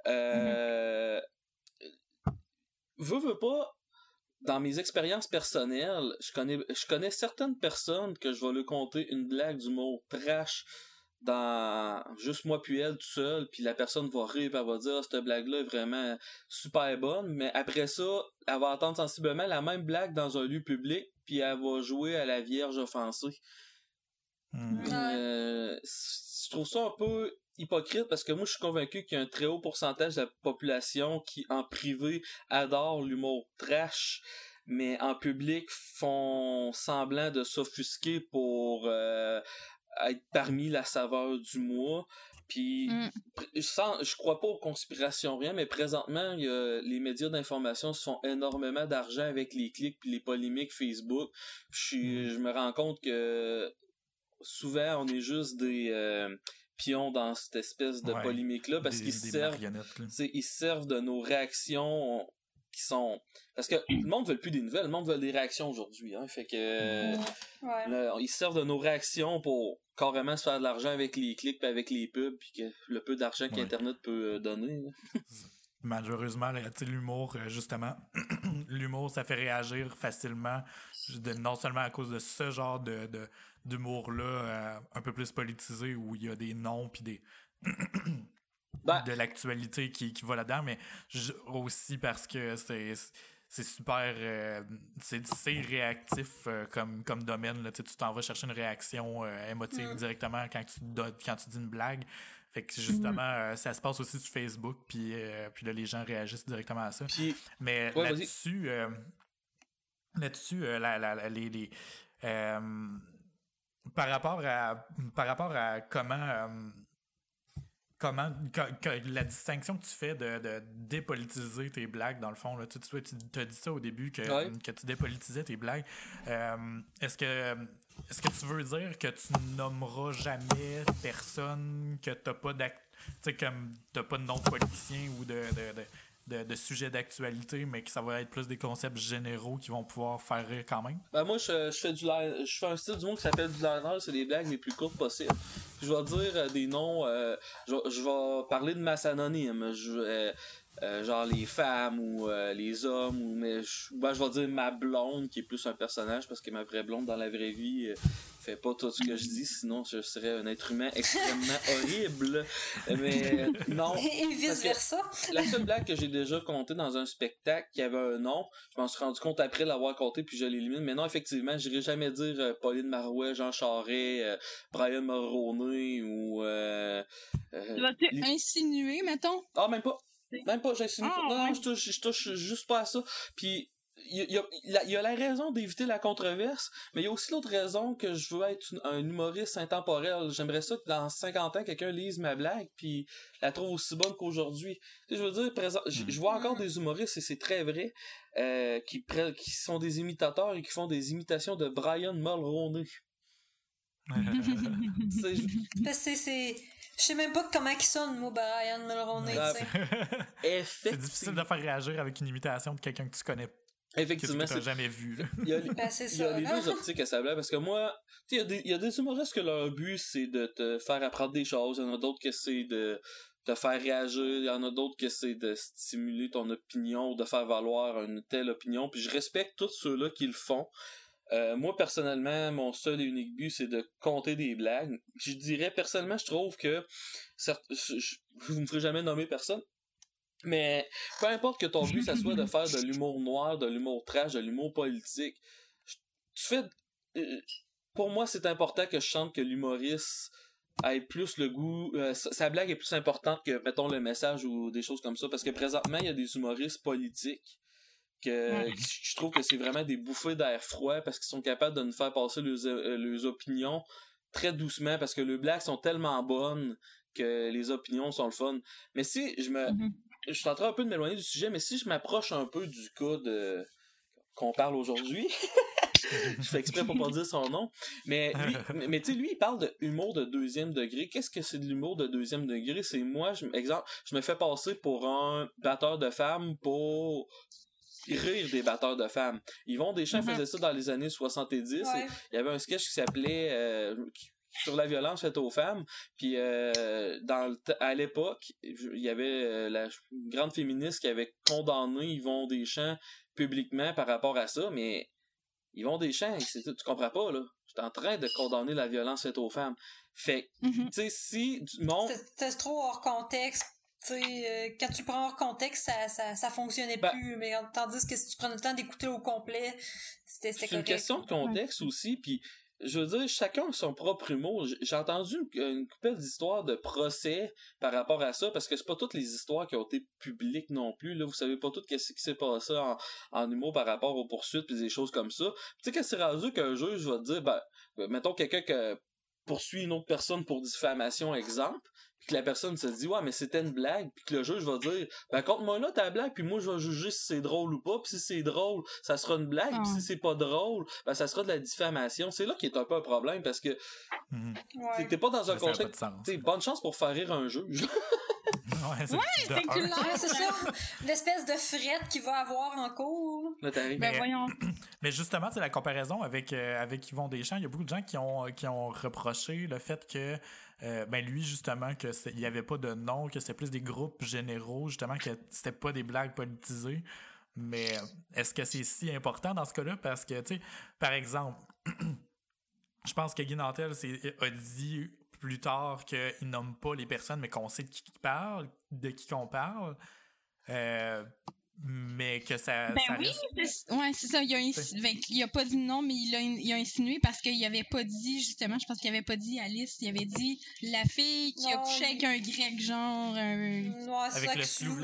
Euh... Veux, veux pas, dans mes expériences personnelles, je connais, je connais certaines personnes que je vais leur conter une blague d'humour trash dans juste moi puis elle tout seul, puis la personne va rire, puis elle va dire Ah, cette blague-là est vraiment super bonne, mais après ça, elle va entendre sensiblement la même blague dans un lieu public, puis elle va jouer à la vierge offensée. Ouais. Euh, je trouve ça un peu hypocrite parce que moi je suis convaincu qu'il y a un très haut pourcentage de la population qui en privé adore l'humour trash mais en public font semblant de s'offusquer pour euh, être parmi la saveur du mois. Puis Mm. sans, je crois pas aux conspirations rien mais présentement il y a- les médias d'information se font énormément d'argent avec les clics puis les polémiques Facebook. Je, suis- je me rends compte que souvent on est juste des euh, pions dans cette espèce de Ouais. polémique là parce qu'ils servent ils servent de nos réactions qui sont parce que le monde veut plus des nouvelles le monde veut des réactions aujourd'hui hein fait que Ouais. là, ils servent de nos réactions pour carrément se faire de l'argent avec les clics puis avec les pubs puis que le peu d'argent Ouais. qu'internet peut euh, donner. [LAUGHS] Malheureusement, l'humour, euh, justement, [CLEARS THROAT] l'humour, ça fait réagir facilement, non seulement à cause de ce genre de, de- d'humour-là, euh, un peu plus politisé, où il y a des noms puis des [CLEARS THROAT] Ben- de l'actualité qui, qui va là-dedans, mais aussi parce que c'est c'est super euh, c'est c'est réactif euh, comme comme domaine là, tu t'en vas chercher une réaction euh, émotive Mm. directement quand tu donnes- quand tu dis une blague. Fait que justement euh, ça se passe aussi sur Facebook puis euh, puis là les gens réagissent directement à ça. Puis mais Ouais, là-dessus, euh, là-dessus, euh, la, la- la- les, les, euh, par rapport à, par rapport à comment, euh, comment, que- que la distinction que tu fais de, de dépolitiser tes blagues, dans le fond, là, tu, tu, tu as dit ça au début que, Ouais. que tu dépolitisais tes blagues. Euh, est-ce que, est-ce que tu veux dire que tu nommeras jamais personne que t'as pas d'act, tu sais, comme t'as pas de nom de politicien ou de, de, de, de, de sujet d'actualité, mais que ça va être plus des concepts généraux qui vont pouvoir faire rire quand même? Ben moi je, je fais du je fais un style du monde qui s'appelle du liner, c'est des blagues les plus courtes possibles. Je vais dire euh, des noms euh, je, je vais parler de masse anonyme, euh, genre les femmes ou les hommes ou mais je, ben, je vais dire ma blonde qui est plus un personnage parce que ma vraie blonde dans la vraie vie fait pas tout ce que je dis sinon je serais un être humain [LAUGHS] extrêmement horrible. Mais [LAUGHS] non, Et, vice versa. la seule blague que j'ai déjà contée dans un spectacle qui avait un nom, je m'en suis rendu compte après l'avoir compté puis je l'élimine. Mais non, effectivement, j'irai jamais dire euh, Pauline Marouet, Jean Charest, euh, Brian Mulroney ou euh, euh, vas-tu les- insinuer, mettons? Ah même pas. Même pas, j'insinue Ah, pas. Non, non, ouais. je touche, je touche juste pas à ça. Puis il y a, il y la raison d'éviter la controverse, mais il y a aussi l'autre raison que je veux être une- un humoriste intemporel. J'aimerais ça que dans 50 ans, quelqu'un lise ma blague puis la trouve aussi bonne qu'aujourd'hui. Tu sais, Je veux dire, présent, je, je vois encore des humoristes, et c'est très vrai, euh, qui, qui sont des imitateurs et qui font des imitations de Brian Mulroney. [LAUGHS] C'est- c'est. Je sais même pas comment il sonne, moi, Brian Mulroney, Ah, sais. [LAUGHS] c'est difficile de faire réagir avec une imitation de quelqu'un que tu connais, tu Effectivement, c'est jamais vu. là. il y a les- Ben, c'est Il y a ça. les là. deux optiques à ça blague, parce que moi, tu sais, il y, a des- il y a des humoristes que leur but c'est de te faire apprendre des choses, il y en a d'autres que c'est de te faire réagir, il y en a d'autres que c'est de stimuler ton opinion ou de faire valoir une telle opinion, puis je respecte tous ceux-là qui le font. Euh, moi, personnellement, mon seul et unique but, c'est de compter des blagues. Puis je dirais, personnellement, je trouve que, certes, je, je- vous ne ferez jamais nommer personne, mais peu importe que ton but, ça soit de faire de l'humour noir, de l'humour trash, de l'humour politique, je- tu fais... euh, Pour moi, c'est important que je chante que l'humoriste ait plus le goût... euh, sa blague est plus importante que, mettons, le message ou des choses comme ça, parce que présentement, il y a des humoristes politiques que Ouais. je trouve que c'est vraiment des bouffées d'air froid parce qu'ils sont capables de nous faire passer leurs, euh, leurs opinions très doucement parce que les blagues sont tellement bonnes que les opinions sont le fun. Mais si je me... Mhm. Je suis en train un peu de m'éloigner du sujet, mais si je m'approche un peu du cas de qu'on parle aujourd'hui, [LAUGHS] je fais exprès pour pas dire son nom, mais lui, mais, mais tu sais, lui, il parle de humour de deuxième degré. Qu'est-ce que c'est de l'humour de deuxième degré? C'est moi, je, exemple, je me fais passer pour un batteur de femmes pour rire des batteurs de femmes. Yvon Deschamps Mhm. faisait ça dans les années 70. et Ouais. il y avait un sketch qui s'appelait euh, qui- sur la violence faite aux femmes. Puis euh, dans le t- à l'époque, je- il y avait euh, la grande féministe qui avait condamné Yvon Deschamps publiquement par rapport à ça, mais Yvon Deschamps, c'est- tu comprends pas là. J'étais en train de condamner la violence faite aux femmes. Fait que, Mhm. tu sais, si du monde C'était c'était trop hors contexte. Tu sais, euh, quand tu prends hors contexte, ça, ça, ça fonctionnait Ben- plus. Mais tandis que si tu prenais le temps d'écouter au complet, c'était c'était C'est une question de contexte aussi, puis je veux dire, chacun a son propre humour. J'ai entendu une, couple d'histoires de procès par rapport à ça, parce que c'est pas toutes les histoires qui ont été publiques non plus. Là, vous savez pas tout ce qui s'est passé en, en humour par rapport aux poursuites et des choses comme ça. Tu sais que c'est rendu qu'un juge va te dire, ben, mettons quelqu'un qui poursuit une autre personne pour diffamation, exemple, puis que la personne se dit ouais mais c'était une blague puis que le juge va dire ben compte-moi là ta blague puis moi je vais juger si c'est drôle ou pas puis si c'est drôle ça sera une blague puis si c'est pas drôle ben ça sera de la diffamation c'est là qui est un peu un problème parce que Mhm. Ouais. t'es- pas dans un contexte bonne chance pour faire rire un juge [LAUGHS] Ouais, c'est. Ouais, c'est ça. L'espèce de frette qu'il va avoir en cours. là t'arrives Ben Mais- voyons. [CLEARS THROAT] Mais justement, c'est la comparaison avec, euh, avec Yvon Deschamps. Il y a beaucoup de gens qui ont, qui ont reproché le fait que, euh, ben lui, justement, que c'est- il n'y avait pas de nom, que c'était plus des groupes généraux, justement, que c'était pas des blagues politisées. Mais est-ce que c'est si important dans ce cas-là? Parce que, tu sais, par exemple, [CLEARS THROAT] je pense que Guy Nantel s'est- a dit plus tard qu'il nomme pas les personnes, mais qu'on sait de qui parle, de qui qu'on parle. Euh, mais que ça, Ben ça oui, reste- c'est- ouais, c'est ça. Il a, ben, il a pas dit non, mais il a, il a insinué parce qu'il avait pas dit, justement, je pense qu'il avait pas dit Alice, il avait dit la fille qui a couché avec un grec, genre, un- Avec le le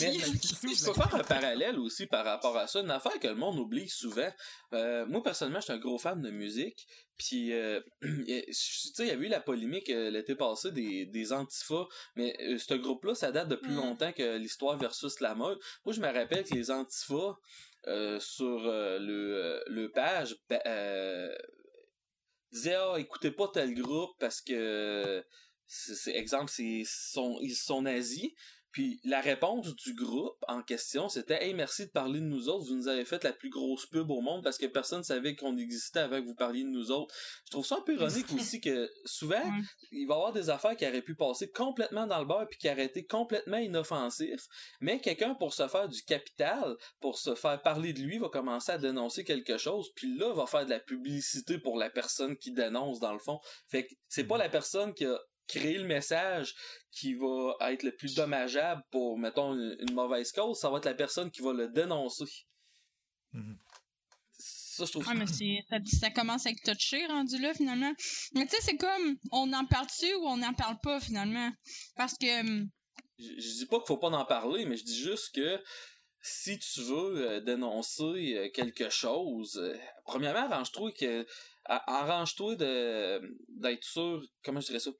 Mais, je peux faire un parallèle aussi par rapport à ça. Une affaire que le monde oublie souvent. Euh, moi, personnellement, je suis un gros fan de musique. Puis, euh, tu sais, il y avait eu la polémique euh, l'été passé des, des Antifas. Mais euh, ce groupe-là, ça date de plus Mm. longtemps que l'histoire versus la mode. Moi, je me rappelle que les Antifas, euh, sur euh, le, euh, le page, ben, disaient « Ah, écoutez pas tel groupe parce que... » c'est exemple, c'est sont ils sont nazis. Puis la réponse du groupe en question, c'était Hey, merci de parler de nous autres, vous nous avez fait la plus grosse pub au monde parce que personne savait qu'on existait avant que vous parliez de nous autres. Je trouve ça un peu ironique [LAUGHS] aussi que souvent, il va y avoir des affaires qui auraient pu passer complètement dans le beurre puis qui auraient été complètement inoffensifs, mais quelqu'un pour se faire du capital, pour se faire parler de lui, va commencer à dénoncer quelque chose, puis là va faire de la publicité pour la personne qui dénonce dans le fond. Fait que c'est pas la personne qui a créé le message qui va être le plus dommageable pour, mettons, une, une mauvaise cause, ça va être la personne qui va le dénoncer. Mhm. Ça, je trouve Ouais, mais ça, ça commence à être touché, rendu là, finalement. Mais tu sais, c'est comme, on en parle-tu ou on n'en parle pas, finalement? Parce que, hum, je, je dis pas qu'il faut pas en parler, mais je dis juste que si tu veux euh, dénoncer euh, quelque chose, euh, premièrement, arrange-toi que arrange-toi de d'être sûr, comment je dirais ça?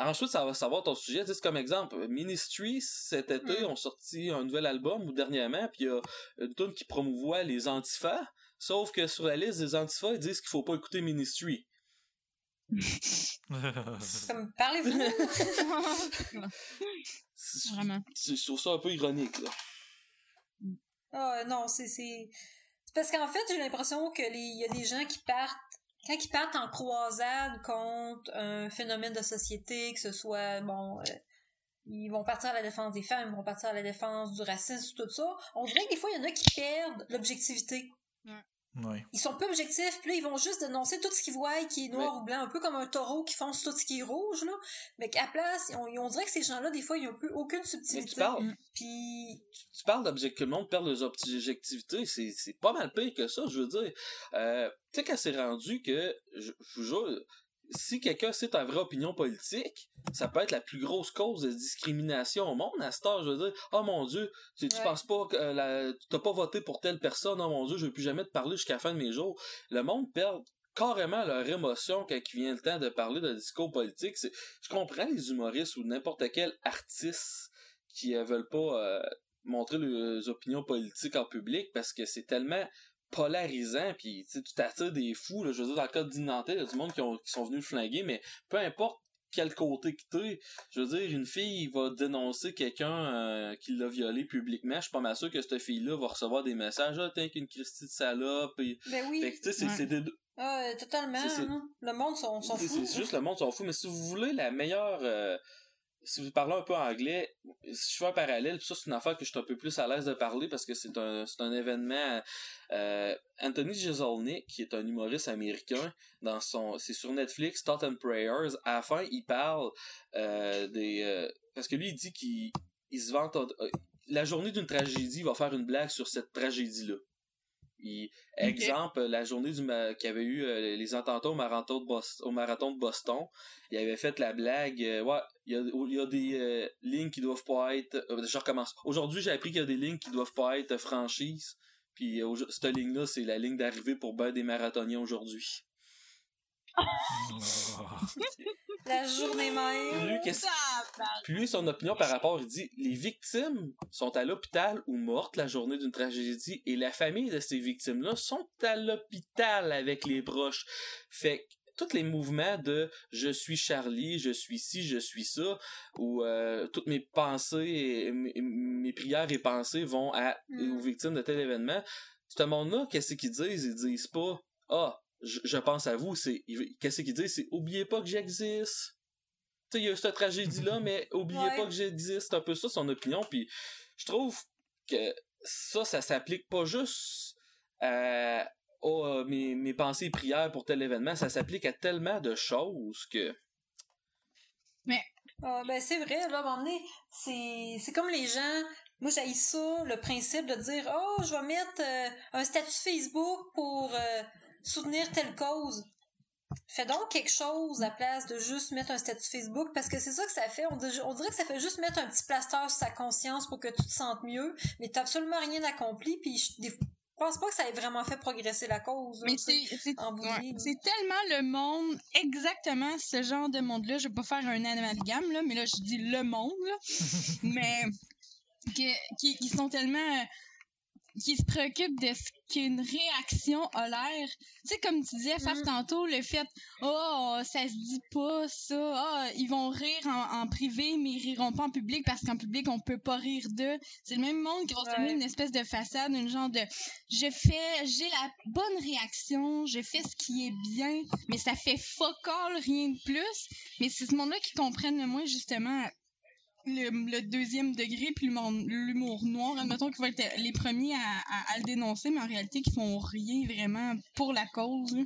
Arrange-toi de savoir, savoir ton sujet. Tu sais, C'est comme exemple, Ministry, cet été, Mm. ont sorti un nouvel album, ou dernièrement, puis il y a une tune qui promouvoit les antifas, sauf que sur la liste des antifas, ils disent qu'il faut pas écouter Ministry. [LAUGHS] Comme, parlez-vous. Vraiment. Je trouve ça un peu ironique, là. Ah non, c'est c'est c'est parce qu'en fait, j'ai l'impression que les il y a des gens qui partent quand ils partent en croisade contre un phénomène de société, que ce soit bon euh, ils vont partir à la défense des femmes, ils vont partir à la défense du racisme, tout ça. On dirait que des fois, il y en a qui perdent l'objectivité. Ouais. Ils sont peu objectifs, puis là, ils vont juste dénoncer tout ce qu'ils voient qui est noir ou blanc, un peu comme un taureau qui fonce tout ce qui est rouge, là. Mais qu'à place, on, on dirait que ces gens-là, des fois, ils ont plus aucune Mais subtilité. tu parles, Puis, tu parles que le monde perd leurs objectivités, c'est, c'est pas mal pire que ça, je veux dire. Euh, tu sais quand c'est rendu que, je, je vous jure, si quelqu'un sait ta vraie opinion politique, ça peut être la plus grosse cause de discrimination au monde à cette heure, je veux dire. Oh mon dieu, tu, tu Ouais. penses pas que euh, la, t'as pas voté pour telle personne, oh mon dieu, je vais plus jamais te parler jusqu'à la fin de mes jours. Le monde perd carrément leur émotion quand il vient le temps de parler de discours politique. C'est, je comprends les humoristes ou n'importe quel artiste qui euh, veulent pas euh, montrer leurs opinions politiques en public parce que c'est tellement polarisant puis tu sais, tu t'attires des fous là, je veux dire dans le cas de Dinantais, il y a du monde qui, ont- qui sont venus le flinguer mais peu importe quel côté que t'es, je veux dire une fille va dénoncer quelqu'un euh, qui l'a violé publiquement, je suis pas mal sûr que cette fille là va recevoir des messages ah t'es qu'une Christie de salope et... ben oui. fait que tu sais c'est Ouais. c'est des- Ah, euh, totalement. Hein. Le monde s'en fout. C'est juste le monde s'en fout. Mais si vous voulez la meilleure. euh, si vous parlez un peu anglais, si je fais un parallèle, ça c'est une affaire que je suis un peu plus à l'aise de parler parce que c'est un, c'est un événement. euh, Anthony Jeselnik, qui est un humoriste américain, dans son, c'est sur Netflix, Thought and Prayers. À la fin, il parle euh, des, euh, parce que lui il dit qu'il il se vante. la journée d'une tragédie, il va faire une blague sur cette tragédie-là. Il, Exemple, la journée du qu'il y avait eu euh, les attentats au marathon, de Bos- au marathon de Boston, il avait fait la blague, euh, ouais, il y a, il y a des euh, lignes qui doivent pas être, je recommence. Aujourd'hui, j'ai appris qu'il y a des lignes qui doivent pas être franchises, puis cette ligne-là, c'est la ligne d'arrivée pour ben des marathoniens aujourd'hui. La journée même. Puis lui, son opinion par rapport, il dit les victimes sont à l'hôpital ou mortes la journée d'une tragédie et la famille de ces victimes-là sont à l'hôpital avec les proches. Fait que tous les mouvements de je suis Charlie, je suis ci, je suis ça, ou euh, toutes mes pensées et mes, mes prières et pensées vont à, Mm. aux victimes de tel événement. Ce monde-là, qu'est-ce qu'ils disent? Ils disent pas Ah, je, je pense à vous, c'est. Qu'est-ce qu'ils disent? C'est oubliez pas que j'existe. Tu sais, il y a cette tragédie-là, [LAUGHS] mais oubliez Ouais. pas que j'existe. C'est un peu ça son opinion. Puis je trouve que ça, ça s'applique pas juste à oh, euh, mes, mes pensées et prières pour tel événement. Ça s'applique à tellement de choses que. Ah, ben c'est vrai, là, à un moment donné, c'est, c'est comme les gens, moi j'ai ça, le principe de dire, oh, je vais mettre euh, un statut Facebook pour euh, soutenir telle cause. Fais donc quelque chose à place de juste mettre un statut Facebook, parce que c'est ça que ça fait. On, dir- on dirait que ça fait juste mettre un petit plaster sur sa conscience pour que tu te sentes mieux, mais t'as absolument rien accompli, puis je, pense pas que ça ait vraiment fait progresser la cause. Mais c'est ouais, tellement le monde, exactement ce genre de monde-là. Je vais pas faire un amalgame, là, mais là, je dis le monde, là. [LAUGHS] mais qui, qui sont tellement. Qui se préoccupent de ce qu'une réaction a l'air. Tu sais, comme tu disais, Faf, Mhm. tantôt, le fait, oh, ça se dit pas, ça, ah, ils vont rire en, en privé, mais ils riront pas en public parce qu'en public, on peut pas rire d'eux. C'est le même monde qui va se donner une espèce de façade, une genre de, je fais, j'ai la bonne réaction, je fais ce qui est bien, mais ça fait fuck all, rien de plus. Mais c'est ce monde-là qui comprennent le moins, justement, le, le deuxième degré puis l'humour noir, admettons qu'ils vont être les premiers à, à, à le dénoncer, mais en réalité, qui font rien vraiment pour la cause. là.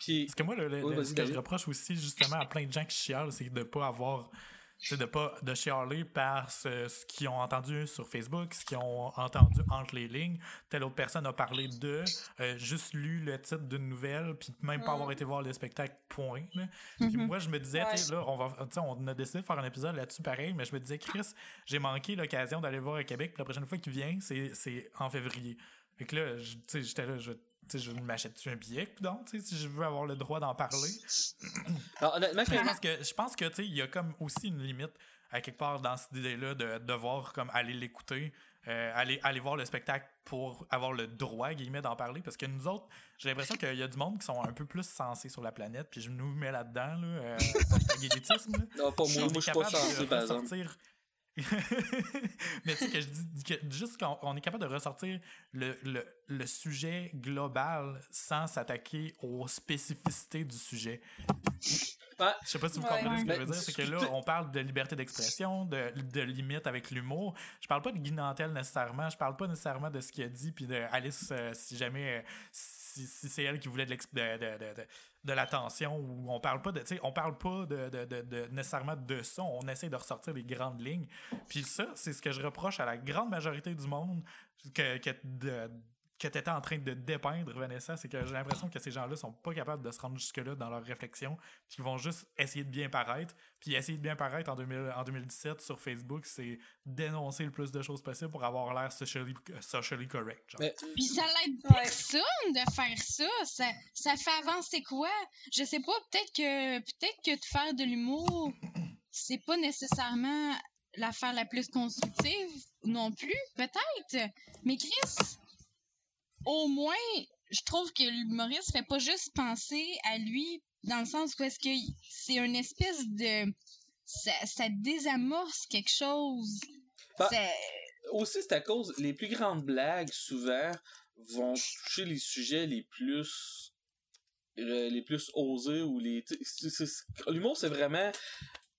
Puis, Parce que moi, le, le- Oui, le- vas-y, ce que je reproche aussi justement à plein de gens qui chialent, c'est de pas avoir. C'est de pas de chialer par ce, ce qu'ils ont entendu sur Facebook, ce qu'ils ont entendu entre les lignes. Telle autre personne a parlé de, euh, juste lu le titre d'une nouvelle, puis même pas Mm. avoir été voir le spectacle, point. là. Puis Mhm. moi, je me disais, Ouais. là, on, va, on a décidé de faire un épisode là-dessus pareil, mais je me disais, Chris, j'ai manqué l'occasion d'aller voir à Québec, puis la prochaine fois qu'il vient, c'est en février. Fait que là, j'étais là, je, sais, je m'achète-tu un billet, donc, tu sais, si je veux avoir le droit d'en parler? alors, [CLEARS THROAT] honnêtement, Je pense que, je pense que, tu sais, il y a comme aussi une limite à quelque part dans cette idée-là de devoir comme aller l'écouter euh, aller, aller voir le spectacle pour avoir le droit, guillemets, d'en parler. Parce que nous autres, j'ai l'impression qu'il y a du monde qui sont un peu plus sensés sur la planète, puis je nous mets là-dedans, là, euh, [LAUGHS] Non, pas moi, moi je suis pas sensé, par exemple. [LAUGHS] mais tu sais que je dis que juste qu'on est capable de ressortir le, le, le sujet global sans s'attaquer aux spécificités du sujet. Ouais. Je sais pas si vous comprenez ce que je veux dire. C'est que là, on parle de liberté d'expression, de, de limite avec l'humour. Je parle pas de Guy nécessairement. Je parle pas nécessairement de ce qu'il a dit, puis de Alice, euh, si jamais. Euh, si, si c'est elle qui voulait de, de, de, de l'attention ou on parle pas de on parle pas de, nécessairement de ça. On essaie de ressortir les grandes lignes. Puis ça c'est ce que je reproche à la grande majorité du monde que, que que tu étais en train de dépeindre, Vanessa, c'est que j'ai l'impression que ces gens-là sont pas capables de se rendre jusque-là dans leur réflexion, puis qu'ils vont juste essayer de bien paraître. Puis essayer de bien paraître en, 2000, en 2017 sur Facebook, c'est dénoncer le plus de choses possible pour avoir l'air socially, socially correct. Genre. Puis ça l'aide personne de faire ça. ça. Ça fait avancer quoi? Je sais pas, peut-être que peut-être que de faire de l'humour, c'est pas nécessairement l'affaire la plus constructive non plus, peut-être. Mais Chris, au moins, je trouve que l'humoriste fait pas juste penser à lui dans le sens où est-ce que c'est une espèce de ça, désamorce quelque chose. Bah, aussi, c'est à cause les plus grandes blagues souvent vont toucher les sujets les plus euh, les plus osés ou les l'humour c'est vraiment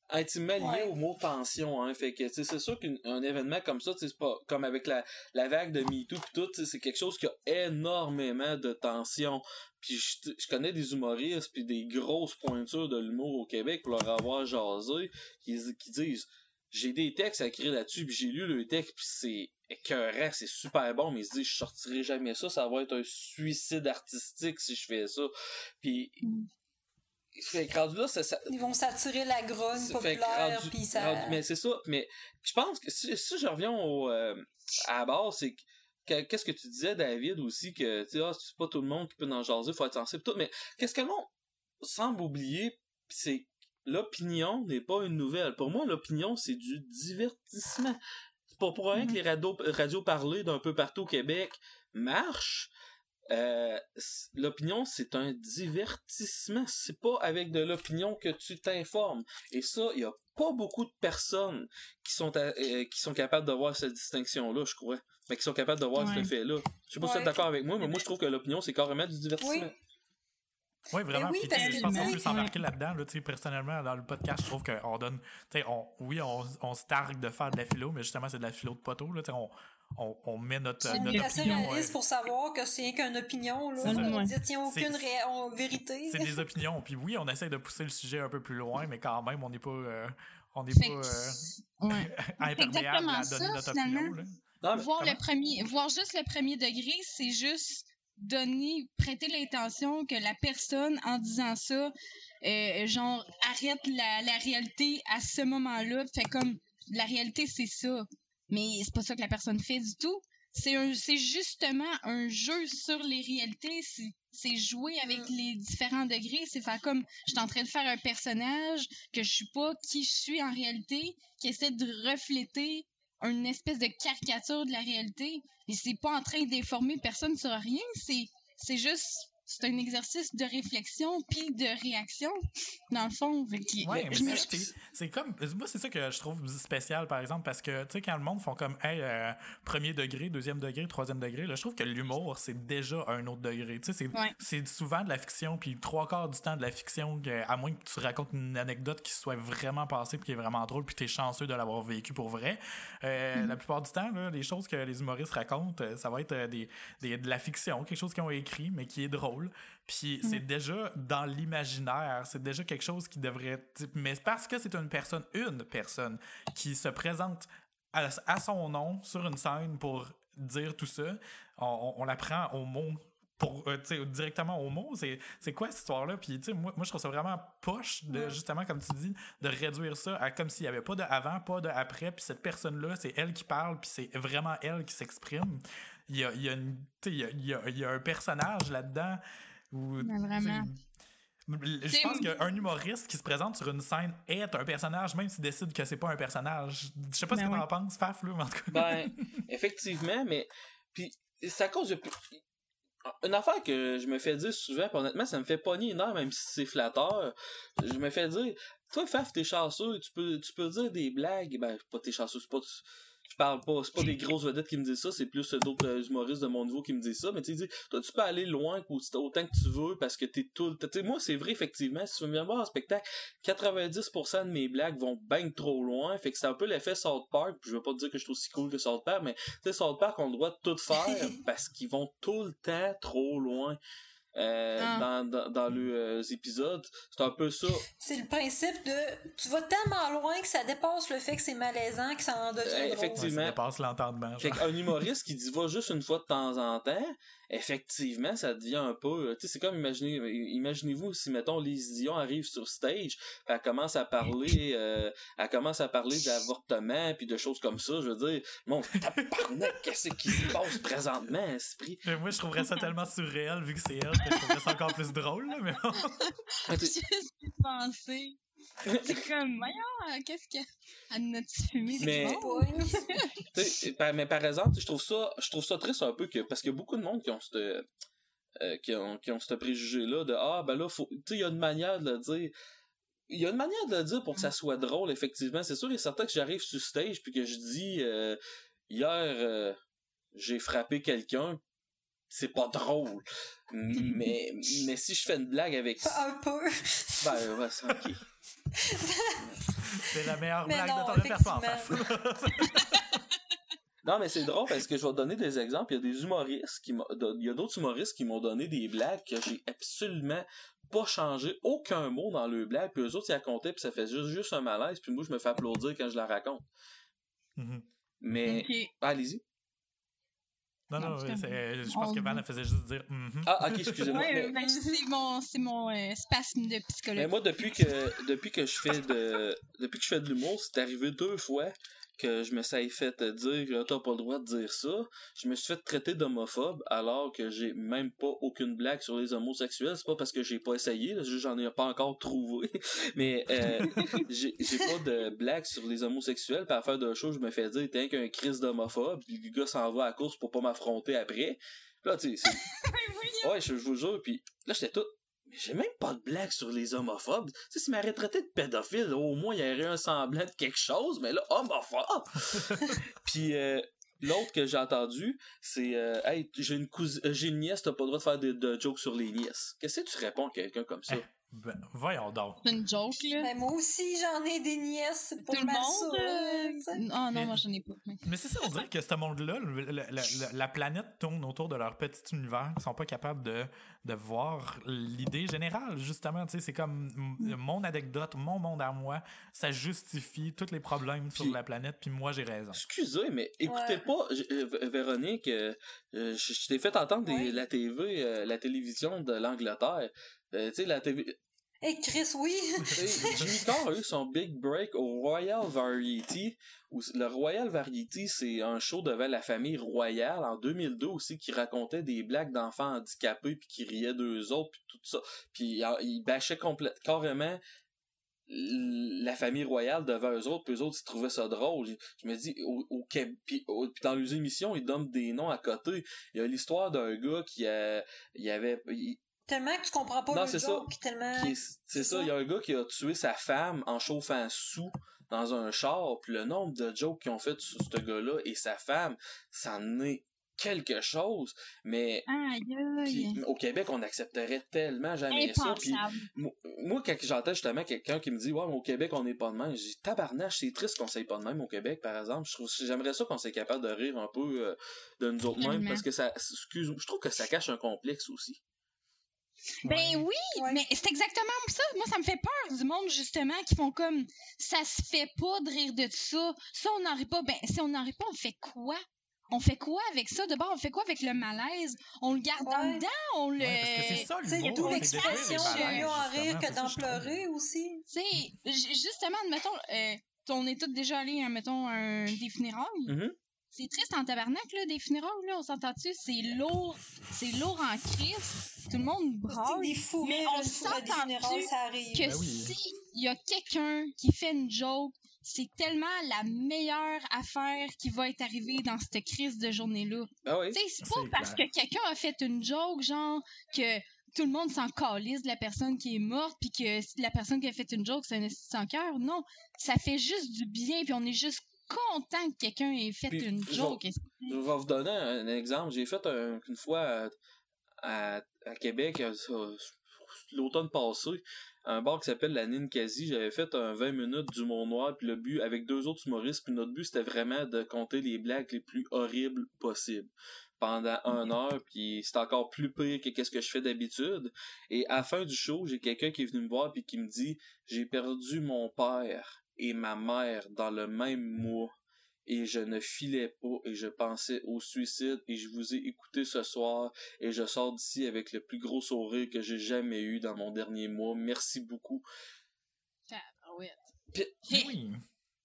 intimement lié au mot tension hein fait que c'est sûr qu'un événement comme ça c'est pas comme avec la, la vague de MeToo pis tout c'est quelque chose qui a énormément de tension. Puis je, je, connais des humoristes puis des grosses pointures de l'humour au Québec pour leur avoir jasé qui, qui disent j'ai des textes à écrire là-dessus puis j'ai lu le texte puis c'est écœurant c'est super bon mais ils se disent je sortirai jamais ça ça va être un suicide artistique si je fais ça. Puis mm. Fait rendu là, ça, Ils vont s'attirer la grogne populaire, puis ça... mais c'est ça. Mais je pense que si, je reviens au, euh, à la base, c'est que qu'est-ce que tu disais, David, aussi, que tu ah, c'est pas tout le monde qui peut en jaser, faut être sensible, tout, mais qu'est-ce que le monde semble oublier, c'est l'opinion n'est pas une nouvelle. Pour moi, l'opinion, c'est du divertissement. C'est pas pour rien que mm-hmm. les radios, radios parlées d'un peu partout au Québec marchent, euh, l'opinion, c'est un divertissement. C'est pas avec de l'opinion que tu t'informes. Et ça, il y a pas beaucoup de personnes qui sont euh, qui sont capables de voir cette distinction-là, je crois. Mais qui sont capables de voir ce fait-là. Je sais pas si tu es d'accord avec moi, mais moi, je trouve que l'opinion, c'est carrément du divertissement. Oui, vraiment. Oui, je pense qu'on peut s'embarquer là-dedans. Là, personnellement, dans le podcast, je trouve qu'on donne. On, oui, on, on se targue de faire de la philo, mais justement, c'est de la philo de poteau. Là, on, on, on met notre, notre assez réaliste pour savoir que c'est qu'une opinion. Là. On ne détient aucune vérité. C'est des opinions. Puis oui, on essaie de pousser le sujet un peu plus loin, mais quand même, on n'est pas, euh, on n'est pas euh, ouais. [LAUGHS] imperméable à donner notre opinion. Là. voir, le premier, voir juste le premier degré, c'est juste donner, prêter l'intention que la personne, en disant ça, euh, genre, arrête la, la réalité à ce moment-là. Fait comme, la réalité, c'est ça. Mais c'est pas ça que la personne fait du tout. C'est c'est justement un jeu sur les réalités. C'est jouer avec mm. les différents degrés. C'est faire comme, je suis en train de faire un personnage que je suis pas qui je suis en réalité, qui essaie de refléter une espèce de caricature de la réalité. Et c'est pas en train de déformer personne sur rien. C'est, c'est juste c'est un exercice de réflexion puis de réaction dans le fond. Ouais, c'est comme moi c'est ça que je trouve spécial par exemple parce que tu sais quand le monde font comme hey euh, premier degré deuxième degré troisième degré là je trouve que l'humour c'est déjà un autre degré. Tu sais c'est souvent de la fiction puis trois quarts du temps de la fiction à moins que tu racontes une anecdote qui soit vraiment passée puis qui est vraiment drôle puis t'es chanceux de l'avoir vécu pour vrai. Euh, mm-hmm. la plupart du temps là, les choses que les humoristes racontent euh, ça va être des, des, de la fiction quelque chose qu'ils ont écrit mais qui est drôle puis c'est mm. déjà dans l'imaginaire, c'est déjà quelque chose qui devrait. Mais parce que c'est une personne, une personne, qui se présente à, son nom sur une scène pour dire tout ça, on, la prend au mot pour euh, directement au mot c'est quoi cette histoire là puis moi, moi je trouve ça vraiment poche de justement comme tu dis de réduire ça à comme s'il y avait pas de avant pas de après puis cette personne là c'est elle qui parle puis c'est vraiment elle qui s'exprime il y a, il y, a il y, a, il y a un personnage là-dedans où, vraiment. Je pense qu'un humoriste qui se présente sur une scène est un personnage, même s'il décide que c'est pas un personnage. Je sais pas ce Ben que oui. t'en penses, Faf, là, mais en tout cas. Ben, effectivement, mais. Puis, c'est à cause de. Une affaire que je me fais dire souvent, puis honnêtement, ça me fait pogner une heure, même si c'est flatteur. Je me fais dire, toi, Faf, t'es chanceux, tu peux, tu peux dire des blagues. Ben, pas t'es chanceux, c'est pas. Je parle pas, c'est pas des grosses vedettes qui me disent ça, c'est plus d'autres euh, humoristes de mon niveau qui me disent ça, mais tu sais, toi, tu peux aller loin autant que tu veux parce que t'es tout. Tu sais, moi, c'est vrai, effectivement, si tu veux venir voir un spectacle, 90% de mes blagues vont bien trop loin, fait que c'est un peu l'effet South Park, puis je veux pas te dire que je suis aussi cool que South Park, mais tu sais, South Park ont le droit de tout faire [LAUGHS] parce qu'ils vont tout le temps trop loin. Euh, Ah. dans, dans, dans les épisodes. C'est un peu ça. C'est le principe de tu vas tellement loin que ça dépasse le fait que c'est malaisant que ça en devient Euh, effectivement. Ouais, ça dépasse l'entendement. Fait qu'un humoriste qui dit va juste une fois de temps en temps, effectivement, ça devient un peu. euh, Tu sais, c'est comme imaginez, imaginez-vous si mettons Lise Dion arrive sur stage, elle commence à parler, euh, elle commence à parler d'avortement puis de choses comme ça. Je veux dire, mon tabarnak, qu'est-ce qui se passe présentement, esprit? Mais moi, je trouverais ça tellement surréel vu que c'est elle que je trouverais ça encore plus drôle, là, mais bon. [LAUGHS] Juste penser. C'est comme, voyons, qu'est-ce que. Elle a-tu fumé des Mais- [LAUGHS] par- mais par exemple, je trouve ça, je trouve ça triste un peu que parce qu'il y a beaucoup de monde qui ont ce euh, qui ont qui ont ce préjugé là de ah ben là faut tu sais il y a une manière de le dire. Il y a une manière de le dire pour que ça soit drôle effectivement. C'est sûr et certain que j'arrive sur stage puis que je dis euh, hier euh, j'ai frappé quelqu'un c'est pas drôle. [LAUGHS] Mais mais si je fais une blague avec Un peu. ben ouais c'est ok C'est la meilleure Mais blague non, de ton répertoire. Non, mais c'est drôle parce que je vais te donner des exemples. Il y a des humoristes qui m'ont, il y a d'autres humoristes qui m'ont donné des blagues que j'ai absolument pas changé aucun mot dans le blague. Puis eux autres, ils la comptaient puis ça fait juste, juste un malaise. Puis moi, je me fais applaudir quand je la raconte. Mhm. Mais, allez-y. Non, non, c'est- je pense que on- Van faisait juste dire mhm. Ah, ok, excusez-moi. Ouais, mais, ben, c'est mon, c'est mon euh, spasme de mais psychologue. moi, depuis que, depuis que je fais de, depuis que je fais de l'humour, c'est arrivé deux fois que je me suis fait dire que t'as pas le droit de dire ça. Je me suis fait traiter d'homophobe alors que j'ai même pas aucune blague sur les homosexuels. C'est pas parce que j'ai pas essayé, j'en ai pas encore trouvé. [LAUGHS] Mais euh, [LAUGHS] j'ai pas de blague sur les homosexuels. Par faire de choses, je me fais dire t'es qu'un crise d'homophobe. Puis le gars s'en va à la course pour pas m'affronter après. Là, tu sais, [LAUGHS] Ouais, je, je vous jure, puis là, j'étais tout. Mais j'ai même pas de blague sur les homophobes. Tu sais, s'il m'aurait de pédophile, au moins, il y aurait un semblant de quelque chose, mais là, homophobe! [LAUGHS] puis euh, l'autre que j'ai entendu, c'est euh, Hey, j'ai une cousine, euh, j'ai une nièce, t'as pas le droit de faire des de jokes sur les nièces. Qu'est-ce que tu réponds à quelqu'un comme ça? Ben, voyons donc. C'est une joke, là. Mais moi aussi, j'en ai des nièces pour Tout le monde. euh, Ah non, Mais- moi, j'en ai pas. mais- Mais c'est ça, on dirait que ce monde-là, la planète tourne autour de leur petit univers. Ils sont pas capables de, de voir l'idée générale, justement. Tu sais, c'est comme m- mon anecdote, mon monde à moi, ça justifie tous les problèmes sur la planète, puis moi, j'ai raison. Excusez, mais écoutez Ouais. pas, euh, Véronique, euh, euh, je, je t'ai fait entendre des- la TV, euh, la télévision de l'Angleterre. Euh, tu sais, la TV, Et Chris, oui. [LAUGHS] Jimmy Carr a eu son big break au Royal Variety. Où le Royal Variety, c'est un show devant la famille royale en 2002 aussi qui racontait des blagues d'enfants handicapés puis qui riaient d'eux autres puis tout ça. Puis il, il bâchait complètement carrément la famille royale devant eux autres, puis eux autres, ils trouvaient ça drôle. Je, me dis, au, au puis, au- puis dans les émissions, ils donnent des noms à côté. Il y a l'histoire d'un gars qui a, il avait, il- tellement que tu comprends pas Non, le c'est ça. joke, tellement... c'est ça, il y a un gars qui a tué sa femme en chauffant sous dans un char, puis le nombre de jokes qu'ils ont fait sur ce gars-là et sa femme, ça en est quelque chose, mais Aïe, au Québec, on accepterait tellement jamais ça, moi, quand j'entends justement quelqu'un qui me dit ouais mais au Québec on n'est pas de même dis tabarnache c'est triste qu'on soit pas de même au Québec par exemple je trouve j'aimerais ça qu'on soit capable de rire un peu euh, de nous autres mêmes parce que ça excuse je trouve que ça cache un complexe aussi Ben Ouais. oui, Ouais. mais c'est exactement ça. Moi, ça me fait peur du monde, justement, qui font comme ça se fait pas de rire de ça. Ça, on n'en rit pas. Ben, si on n'en rit pas, on fait quoi? On fait quoi avec ça? D'abord, on fait quoi avec le malaise? On le garde en Ouais. dedans? On le. Ouais, parce que c'est ça d'où c'est d'écrire les l'expression de mieux en rire que d'en pleurer aussi. Tu sais, ju- justement, admettons, euh, on est tous déjà allés, admettons, à un, des funérailles. Mhm. C'est triste en tabarnak, là, des funérailles, là, on s'entend-tu? C'est lourd, c'est lourd en crise. Tout le monde C'est braille. des fous, mais on s'entend-tu funérailles, ça arrive. Que Ben oui. si il y a quelqu'un qui fait une joke, c'est tellement la meilleure affaire qui va être arrivée dans cette crise de journée-là. Ah oui. Tu sais, c'est pas parce clair. que quelqu'un a fait une joke, genre, que tout le monde s'en calisse de la personne qui est morte, puis que la personne qui a fait une joke, c'est un sans cœur. Non, ça fait juste du bien, puis on est juste content que quelqu'un ait fait Puis, une je joke. Je vais vous donner un exemple. J'ai fait un- une fois à, à- à Québec, euh, l'automne passé, un bar qui s'appelle la Ninkasi. J'avais fait un 20 minutes d'humour noir, puis le but, avec deux autres humoristes, puis notre but, c'était vraiment de compter les blagues les plus horribles possibles pendant une heure, puis c'est encore plus pire que qu'est-ce que je fais d'habitude. Et à la fin du show, j'ai quelqu'un qui est venu me voir puis qui me dit « J'ai perdu mon père et ma mère dans le même mois et je ne filais pas et je pensais au suicide et je vous ai écouté ce soir et je sors d'ici avec le plus gros sourire que j'ai jamais eu dans mon dernier mois. Merci beaucoup. Oui.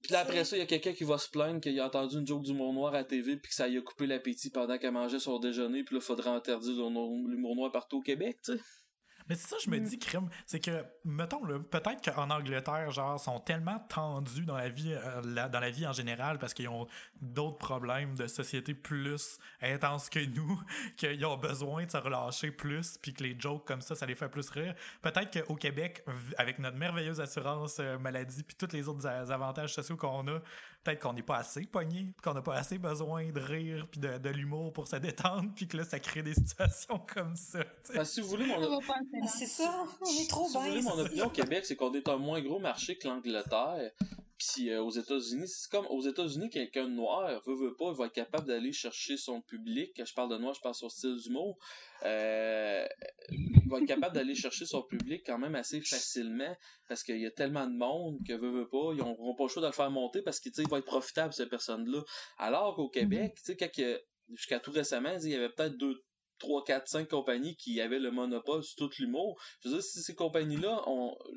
Puis là, après ça, il y a quelqu'un qui va se plaindre qu'il a entendu une joke d'humour noir à TV puis que ça lui a coupé l'appétit pendant qu'elle mangeait son déjeuner puis là, faudrait interdire l'humour noir partout au Québec, tu sais. Mais c'est ça, je me Mm. dis, crime, c'est que, mettons, peut-être qu'en Angleterre, genre, sont tellement tendus dans la vie, euh, la- dans la vie en général parce qu'ils ont d'autres problèmes de société plus intenses que nous, [LAUGHS] qu'ils ont besoin de se relâcher plus, puis que les jokes comme ça, ça les fait plus rire. Peut-être qu'au Québec, avec notre merveilleuse assurance euh, maladie, puis tous les autres avantages sociaux qu'on a, peut-être qu'on n'est pas assez pogné, qu'on n'a pas assez besoin de rire, puis de, de l'humour pour se détendre, puis que là, ça crée des [LAUGHS] situations comme ça. si vous voulez mon, Ah, C'est ça, on est trop Si vous voulez mon opinion au Québec, c'est qu'on est un moins gros marché que l'Angleterre. Puis euh, aux États-Unis, c'est comme aux États-Unis, quelqu'un de noir, veut, veut pas, il va être capable d'aller chercher son public. Quand je parle de noir, je parle sur le style d'humour. Euh, il va être capable d'aller chercher son public quand même assez facilement parce qu'il y a tellement de monde que veut, veut pas, ils n'auront pas le choix de le faire monter parce qu'il va être profitable, cette personne-là. Alors qu'au Québec, tu sais, jusqu'à tout récemment, il y avait peut-être deux, trois, quatre, cinq compagnies qui avaient le monopole sur tout l'humour. Je veux dire, si ces compagnies-là,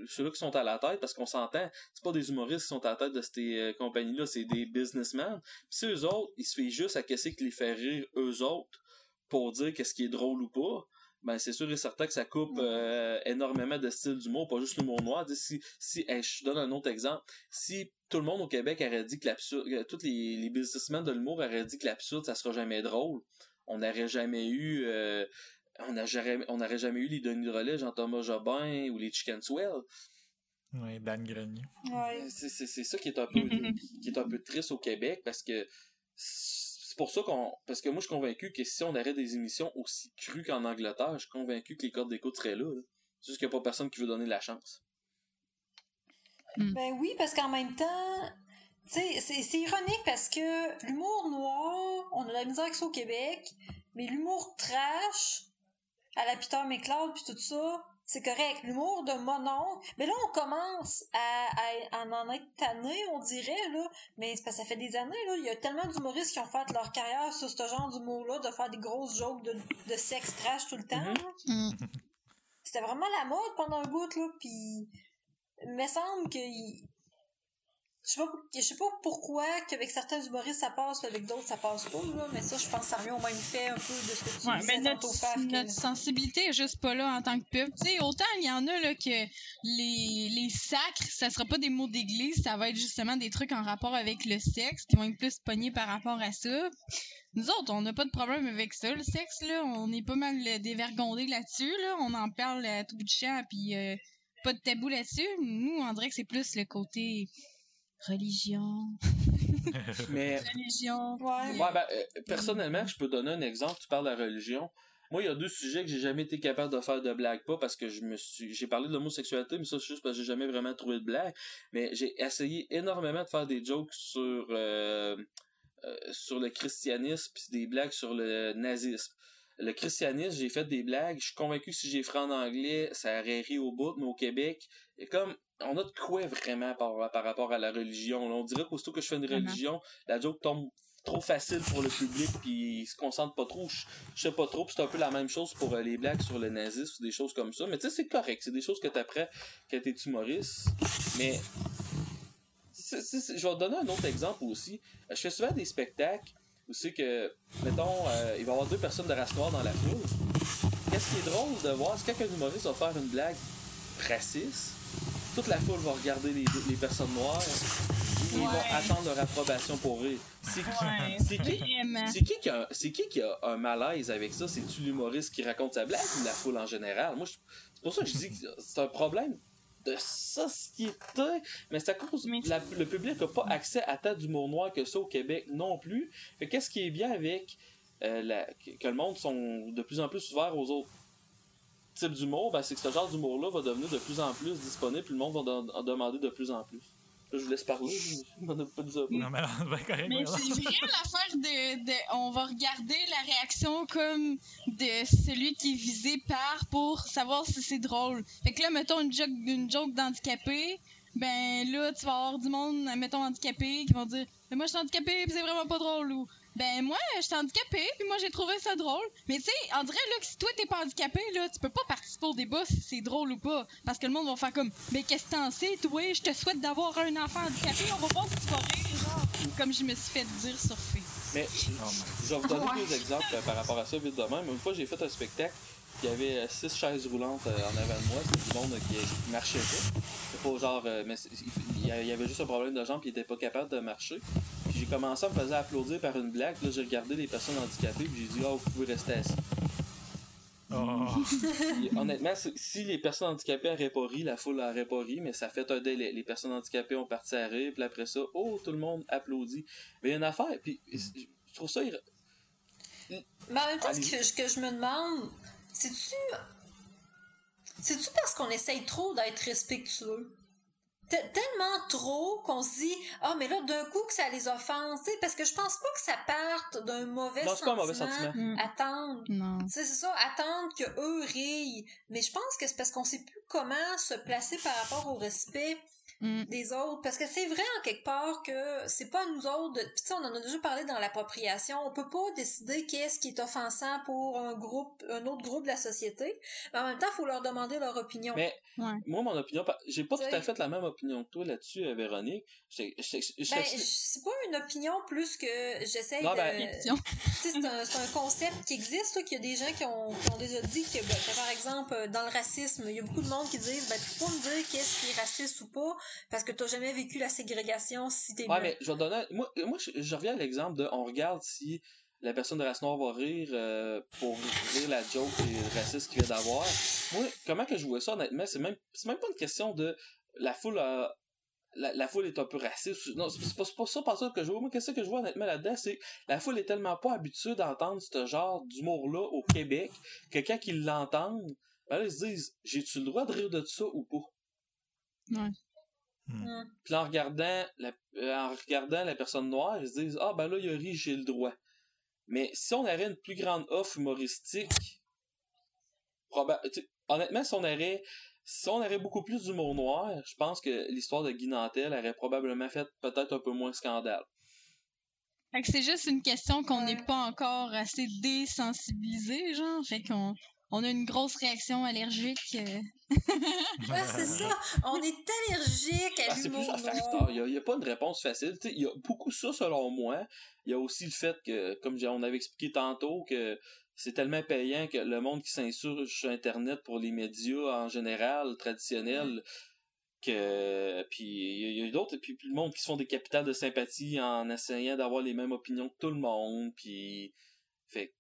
ceux-là qui sont à la tête, parce qu'on s'entend, c'est pas des humoristes qui sont à la tête de ces euh, compagnies-là, c'est des businessmen. Puis si eux autres, ils se font juste à qu'est-ce qui les fait rire eux autres pour dire qu'est-ce qui est drôle ou pas, ben c'est sûr et certain que ça coupe euh, énormément de styles d'humour, pas juste l'humour noir. Si, si hey, je donne un autre exemple, si tout le monde au Québec aurait dit que l'absurde, tous les, les businessmen de l'humour auraient dit que l'absurde, ça sera jamais drôle, on n'aurait jamais eu euh, on n'aurait jamais, on n'aurait jamais eu les Denis Drolet, Jean-Thomas Jobin ou les Chicken Swell. Ouais, Dan Grenier. Ouais. C'est, c'est, c'est ça qui est un peu [LAUGHS] qui est un peu triste au Québec parce que c'est pour ça qu'on parce que moi je suis convaincu que si on aurait des émissions aussi crues qu'en Angleterre, je suis convaincu que les codes d'écoute seraient là. là. C'est juste qu'il n'y a pas personne qui veut donner la chance. Ben oui, parce qu'en même temps, sais, c'est ironique parce que l'humour noir, on a de la misère avec ça au Québec, mais l'humour trash, à la Peter McLeod puis tout ça, c'est correct. L'humour de monon, mais là on commence à, à, à en être tanné, on dirait là, mais c'est parce que ça fait des années là, il y a tellement d'humoristes qui ont fait leur carrière sur ce genre d'humour-là, de faire des grosses jokes de, de sexe trash tout le temps. Mhm. là. Mm. C'était vraiment la mode pendant un bout là, puis il me semble que il- je sais pas je sais pas pourquoi qu'avec certains humoristes ça passe avec d'autres ça passe pas là, mais ça je pense que ça revient au même fait un peu de ce que tu Ouais, disais mais notre, que- notre sensibilité est juste pas là en tant que pub. Tu sais, autant il y en a là que les, les sacres, ça sera pas des mots d'église, ça va être justement des trucs en rapport avec le sexe qui vont être plus pognés par rapport à ça. Nous autres, on n'a pas de problème avec ça, le sexe, là. On est pas mal euh, dévergondés là-dessus, là. On en parle à tout bout de champ, puis euh, pas de tabou là-dessus. Nous, on dirait que c'est plus le côté religion, [LAUGHS] Mais religion. Ouais. Ouais, ben, euh, personnellement, je peux donner un exemple. Tu parles de la religion. Moi, il y a deux sujets que j'ai jamais été capable de faire de blague. Pas parce que je me suis. J'ai parlé de l'homosexualité, mais ça, c'est juste parce que j'ai jamais vraiment trouvé de blague. Mais j'ai essayé énormément de faire des jokes sur. euh, euh, sur le christianisme, puis des blagues sur le nazisme. Le christianisme, j'ai fait des blagues. Je suis convaincu que si j'ai fait en anglais, ça aurait ri au bout, mais au Québec, et comme on a de quoi vraiment par, par rapport à la religion. là. On dirait qu'aussitôt que je fais une Vraiment. religion, la joke tombe trop facile pour le public puis il se concentre pas trop. Je, je sais pas trop, c'est un peu la même chose pour euh, les blagues sur le nazisme, des choses comme ça. Mais tu sais, c'est correct, c'est des choses que t'apprends quand t'es humoriste. Mais je vais te donner un autre exemple aussi. Je fais souvent des spectacles où c'est que, mettons, euh, il va y avoir deux personnes de race noire dans la foule. Qu'est-ce qui est drôle de voir, c'est quand un humoriste va faire une blague raciste, toute la foule va regarder les, les personnes noires et ils vont Ouais. attendre leur approbation pour rire. C'est qui, Ouais, c'est qui, qui qui a, c'est qui qui a un malaise avec ça? C'est-tu l'humoriste qui raconte sa blague ou la foule en général? Moi, c'est pour ça que je dis que c'est un problème de société, mais c'est à cause la- le public n'a pas accès à tant d'humour noir que ça au Québec non plus. Fait qu'est-ce qui est bien avec euh, la- que le monde sont de plus en plus ouverts aux autres types d'humour, ben, c'est que ce genre d'humour-là va devenir de plus en plus disponible, puis le monde va en demander de plus en plus. Là, je vous laisse parler, je m'en pas dit. Non, mais ben correct. Mais c'est vrai l'affaire de, de. On va regarder la réaction comme de celui qui est visé par pour savoir si c'est drôle. Fait que là, mettons une joke, une joke d'handicapé, ben là, tu vas avoir du monde, mettons handicapé, qui vont dire Mais moi, je suis handicapé, puis c'est vraiment pas drôle. Ou Ben moi, je suis handicapé, puis moi, j'ai trouvé ça drôle. Mais tu sais, on dirait là, que si toi, t'es pas handicapé, là, tu peux pas participer au débat si c'est drôle ou pas. Parce que le monde va faire comme Mais qu'est-ce que t'en sais, toi? Je te souhaite d'avoir un enfant handicapé, on va voir si tu vas genre. Comme je me suis fait dire sur Facebook. Mais je vais vous donner Ouais. deux exemples euh, par rapport à ça vite de même. Une fois, j'ai fait un spectacle. Il y avait euh, six chaises roulantes euh, en avant de moi. C'était du monde euh, qui, qui marchait pas. C'est pas genre. euh, mais il y avait juste un problème de jambes puis il était pas capable de marcher. Puis j'ai commencé à me faire applaudir par une blague. Là, j'ai regardé les personnes handicapées puis j'ai dit, oh, vous pouvez rester assis. Oh. [LAUGHS] Puis, honnêtement, si les personnes handicapées n'auraient pas ri, la foule n'aurait pas ri, mais ça fait un délai. Les personnes handicapées ont parti à rire, puis après ça, oh, tout le monde applaudit. Mais il y a une affaire, puis je trouve ça. ir- Mais en même temps, ce Allez-y. que, ce que je me demande, c'est-tu. C'est-tu parce qu'on essaye trop d'être respectueux? Te- Tellement trop qu'on se dit Ah, mais là, d'un coup, que ça les offense. Parce que je pense pas que ça parte d'un mauvais Non, sentiment. pas un mauvais sentiment. Attendre. Non. Tu sais, c'est ça, attendre que eux rient. Mais je pense que c'est parce qu'on sait plus comment se placer par rapport au respect Mm. des autres. Parce que c'est vrai en quelque part que c'est pas à nous autres. de- Puis tu sais, on en a déjà parlé dans l'appropriation. On peut pas décider qu'est-ce qui est offensant pour un groupe, un autre groupe de la société. Mais en même temps, il faut leur demander leur opinion. Mais Ouais. moi, mon opinion, j'ai pas tout à fait la même opinion que toi là-dessus, euh, Véronique. Ben, c'est pas une opinion plus que j'essaye Non, de... ben- Question. [LAUGHS] Tu sais, c'est un, un concept qui existe, là, qu'il y a des gens qui ont, qui ont déjà dit que, ben, que, par exemple, euh, dans le racisme, il y a beaucoup de monde qui disent, ben, tu peux pas me dire qu'est-ce qui est raciste ou pas, parce que t'as jamais vécu la ségrégation si t'es Ouais, mais je vais donner. Moi, moi je, je reviens à l'exemple de. On regarde si la personne de race noire va rire euh, pour rire la joke et raciste qu'il vient d'avoir. Moi, comment que je vois ça, honnêtement, c'est même, c'est même pas une question de la foule a- La, la foule est un peu raciste. Non, c'est pas, c'est pas ça par ça que je vois. Moi, qu'est-ce que je vois honnêtement là-dedans, c'est la foule est tellement pas habituée d'entendre ce genre d'humour-là au Québec que quand ils l'entendent, ben là, ils se disent J'ai-tu le droit de rire de ça ou pas? Ouais. Hmm. Puis en regardant la, euh, en regardant la personne noire, ils se disent Ah, ben là, il a ri, j'ai le droit. Mais si on avait une plus grande offre humoristique, honnêtement, si on aurait, si on aurait beaucoup plus d'humour noir, je pense que l'histoire de Guy Nantel aurait probablement fait peut-être un peu moins scandale. Fait que c'est juste une question qu'on Ouais. n'est pas encore assez désensibilisé, genre. Fait qu'on on a une grosse réaction allergique. euh. [LAUGHS] Ouais, c'est ça. [LAUGHS] On est allergique à Ah, c'est plus l'humour un noir. facteur. Il n'y a, pas une réponse facile. Il y a beaucoup ça selon moi. Il y a aussi le fait que, comme on avait expliqué tantôt, que c'est tellement payant que le monde qui s'insurge sur Internet pour les médias en général, traditionnels, que puis il y a- a, d'autres puis, puis le monde qui se font des capitales de sympathie en essayant d'avoir les mêmes opinions que tout le monde puis fait que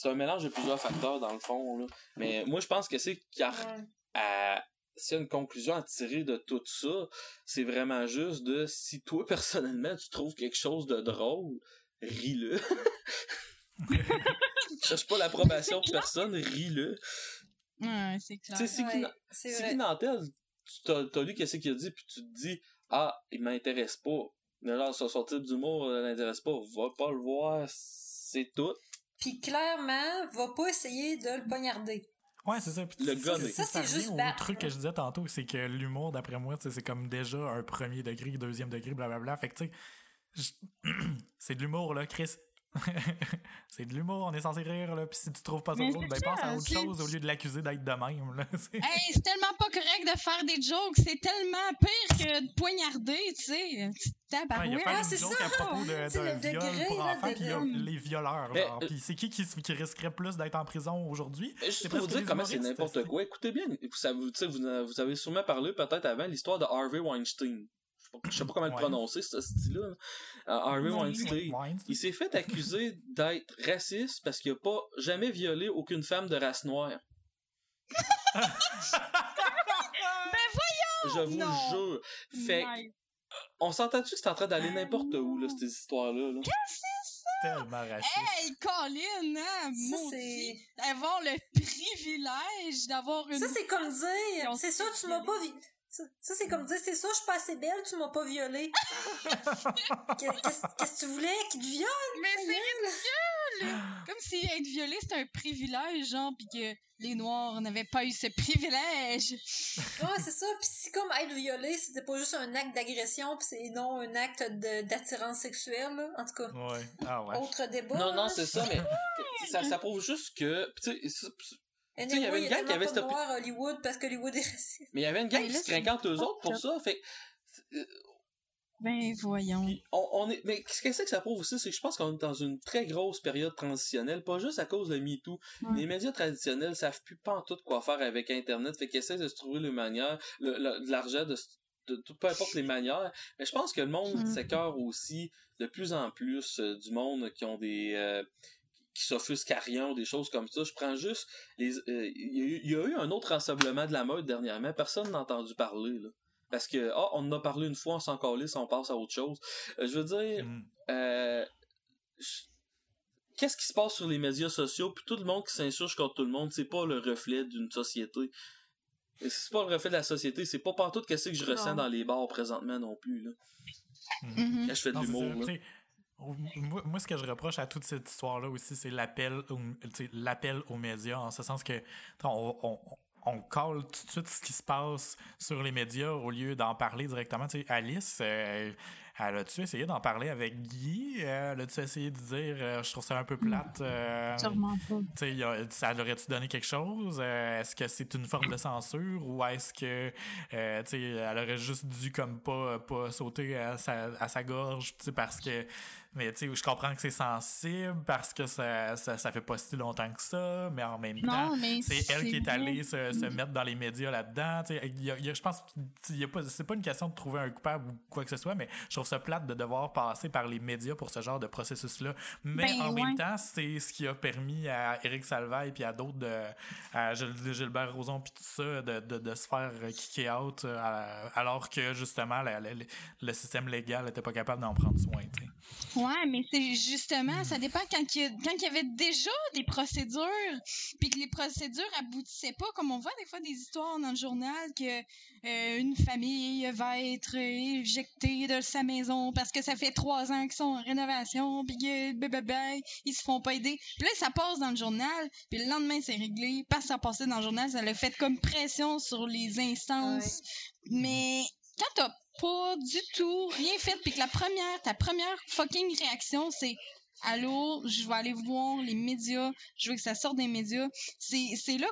c'est un mélange de plusieurs facteurs dans le fond là. mais moi je pense que c'est car à s'il y a une conclusion à tirer de tout ça, c'est vraiment juste de si toi [LAUGHS] personnellement tu trouves quelque chose de drôle, ris-le. [LAUGHS] Cherche pas l'approbation de personne, ris-le. Ouais, c'est clair. Qui, Ouais, Nantel, tu t'as, t'as lu qu'est-ce qu'il a dit, puis tu te dis Ah, il m'intéresse pas. Mais genre, son, son type d'humour euh, l'intéresse pas. Va pas le voir, c'est tout. Puis clairement, va pas essayer de le poignarder. Ouais, c'est ça. Puis Le ça, gonner. Ça, c'est juste au battre, truc que je disais tantôt, c'est que l'humour, d'après moi, c'est comme déjà un premier degré, deuxième degré, blablabla. Fait que, tu sais, je- [CLEARS THROAT] c'est de l'humour, là, Chris. [LAUGHS] c'est de l'humour, on est censé rire, là. Puis si tu trouves pas ça drôle, ben ça, à autre c'est- chose au lieu de l'accuser d'être de même, là. [LAUGHS] C'est- Hey, c'est tellement pas correct de faire des jokes, c'est tellement pire que de poignarder, tu sais. Petite Ouais, il a tabarouette. fait Ah, c'est ça! à propos de- viol degré, pour là, enfants, de- puis il y a les violeurs, Mais, genre. euh, Puis c'est qui, qui qui risquerait plus d'être en prison aujourd'hui? C'est pour vous dire comment c'est n'importe quoi, écoutez bien, ça, vous, vous, vous avez sûrement parlé peut-être avant l'histoire de Harvey Weinstein. Je sais pas, je sais pas comment le prononcer, ce style-là. Euh, Harvey Weinstein. Il s'est fait accuser d'être raciste parce qu'il a pas jamais violé aucune femme de race noire. [LAUGHS] Je vous Non. le jure. Fait que, Nice. on s'entend-tu que c'est en train d'aller Ah, n'importe où, là, ces histoires-là? là? Tellement raciste. Hey, Colin, hein, Ça, maudit. c'est. Avoir le [LAUGHS] privilège d'avoir une... Ça, c'est comme dire. on C'est ça, tu m'as pas Ça, ça, c'est comme dire, c'est ça, je suis pas assez belle, tu m'as pas violée. [LAUGHS] Qu'est- Qu'est-ce que tu voulais? Qu'il te viole? Mais c'est gueule? [GASPS] comme si être violé, c'était un privilège, genre, pis que les Noirs n'avaient pas eu ce privilège. Ouais, c'est ça. Puis si comme être violé, c'était pas juste un acte d'agression, puis c'est non un acte d'attirance sexuelle, là. En tout cas, Ouais. Ah ouais. autre débat. Non, non, c'est ça, mais [LAUGHS] ça, ça prouve juste que. tu sais, il y avait une gang qui avait cette- noirs à Hollywood parce que Hollywood est raciste. Mais il y avait une gang qui se craquait entre eux autres pour ça. Fait euh, Ben, voyons. On, on est, mais ce que c'est que ça prouve aussi, c'est que je pense qu'on est dans une très grosse période transitionnelle, pas juste à cause de MeToo. Ouais. Les médias traditionnels savent plus pas en tout quoi faire avec Internet, fait qu'ils essaient de se trouver les manières, le, le- de l'argent, de, peu importe les manières. Mais je pense que le monde Mm. s'écœure aussi de plus en plus euh, du monde qui ont des... euh, qui s'offusquent à rien ou des choses comme ça. Je prends juste les... euh, Il y, a eu- il y a eu un autre rassemblement de la mode dernièrement. Personne n'a entendu parler, là. Parce que, ah, on en a parlé une fois, on s'en calisse, on passe à autre chose. Euh, je veux dire, Mm. euh, je- qu'est-ce qui se passe sur les médias sociaux, puis tout le monde qui s'insurge contre tout le monde, c'est pas le reflet d'une société. Et C'est pas le reflet de la société, c'est pas partout qu'est-ce que je ressens dans les bars présentement non plus, là. Mhm. Quand je fais de Non, c'est l'humour, Moi, moi, ce que je reproche à toute cette histoire-là aussi, c'est l'appel l'appel aux médias, en ce sens que on, on, on colle tout de suite ce qui se passe sur les médias au lieu d'en parler directement. Tu sais, Alice, euh, elle a-tu essayé d'en parler avec Guy? Euh, Elle a-tu essayé de dire euh, je trouve ça un peu plate? euh, Sûrement pas. tu sais, a- ça aurait-tu donné quelque chose? Euh, est-ce que c'est une forme de censure ou est-ce que, tu sais, elle aurait juste dû comme pas, pas sauter à sa, à sa gorge, tu sais, parce que, mais tu sais, je comprends que c'est sensible parce que ça, ça, ça fait pas si longtemps que ça, mais en même temps, Non, c'est elle qui est allée se, se mettre dans les médias là-dedans. Je pense pas, c'est pas une question de trouver un coupable ou quoi que ce soit, mais je trouve ça plate de devoir passer par les médias pour ce genre de processus-là. Mais Ben, en ouais. même temps, c'est ce qui a permis à Éric Salvaille puis à d'autres, de, à Gil- Gilbert Rozon puis tout ça, de, de, de se faire kicker out euh, alors que justement la- la- le système légal n'était pas capable d'en prendre soin. tu sais. Ouais, mais c'est justement, ça dépend quand il y, a- quand il y avait déjà des procédures, puis que les procédures aboutissaient pas, comme on voit des fois des histoires dans le journal que euh, une famille va être éjectée de sa maison parce que ça fait trois ans qu'ils sont en rénovation, puis que ils se font pas aider. Puis là, ça passe dans le journal, puis le lendemain, c'est réglé, parce que ça passait dans le journal, ça l'a fait comme pression sur les instances. Mais quand t'as pas du tout rien fait, puis que la première, ta première fucking réaction, c'est Allô, je vais aller voir les médias, je veux que ça sorte des médias. C'est, c'est là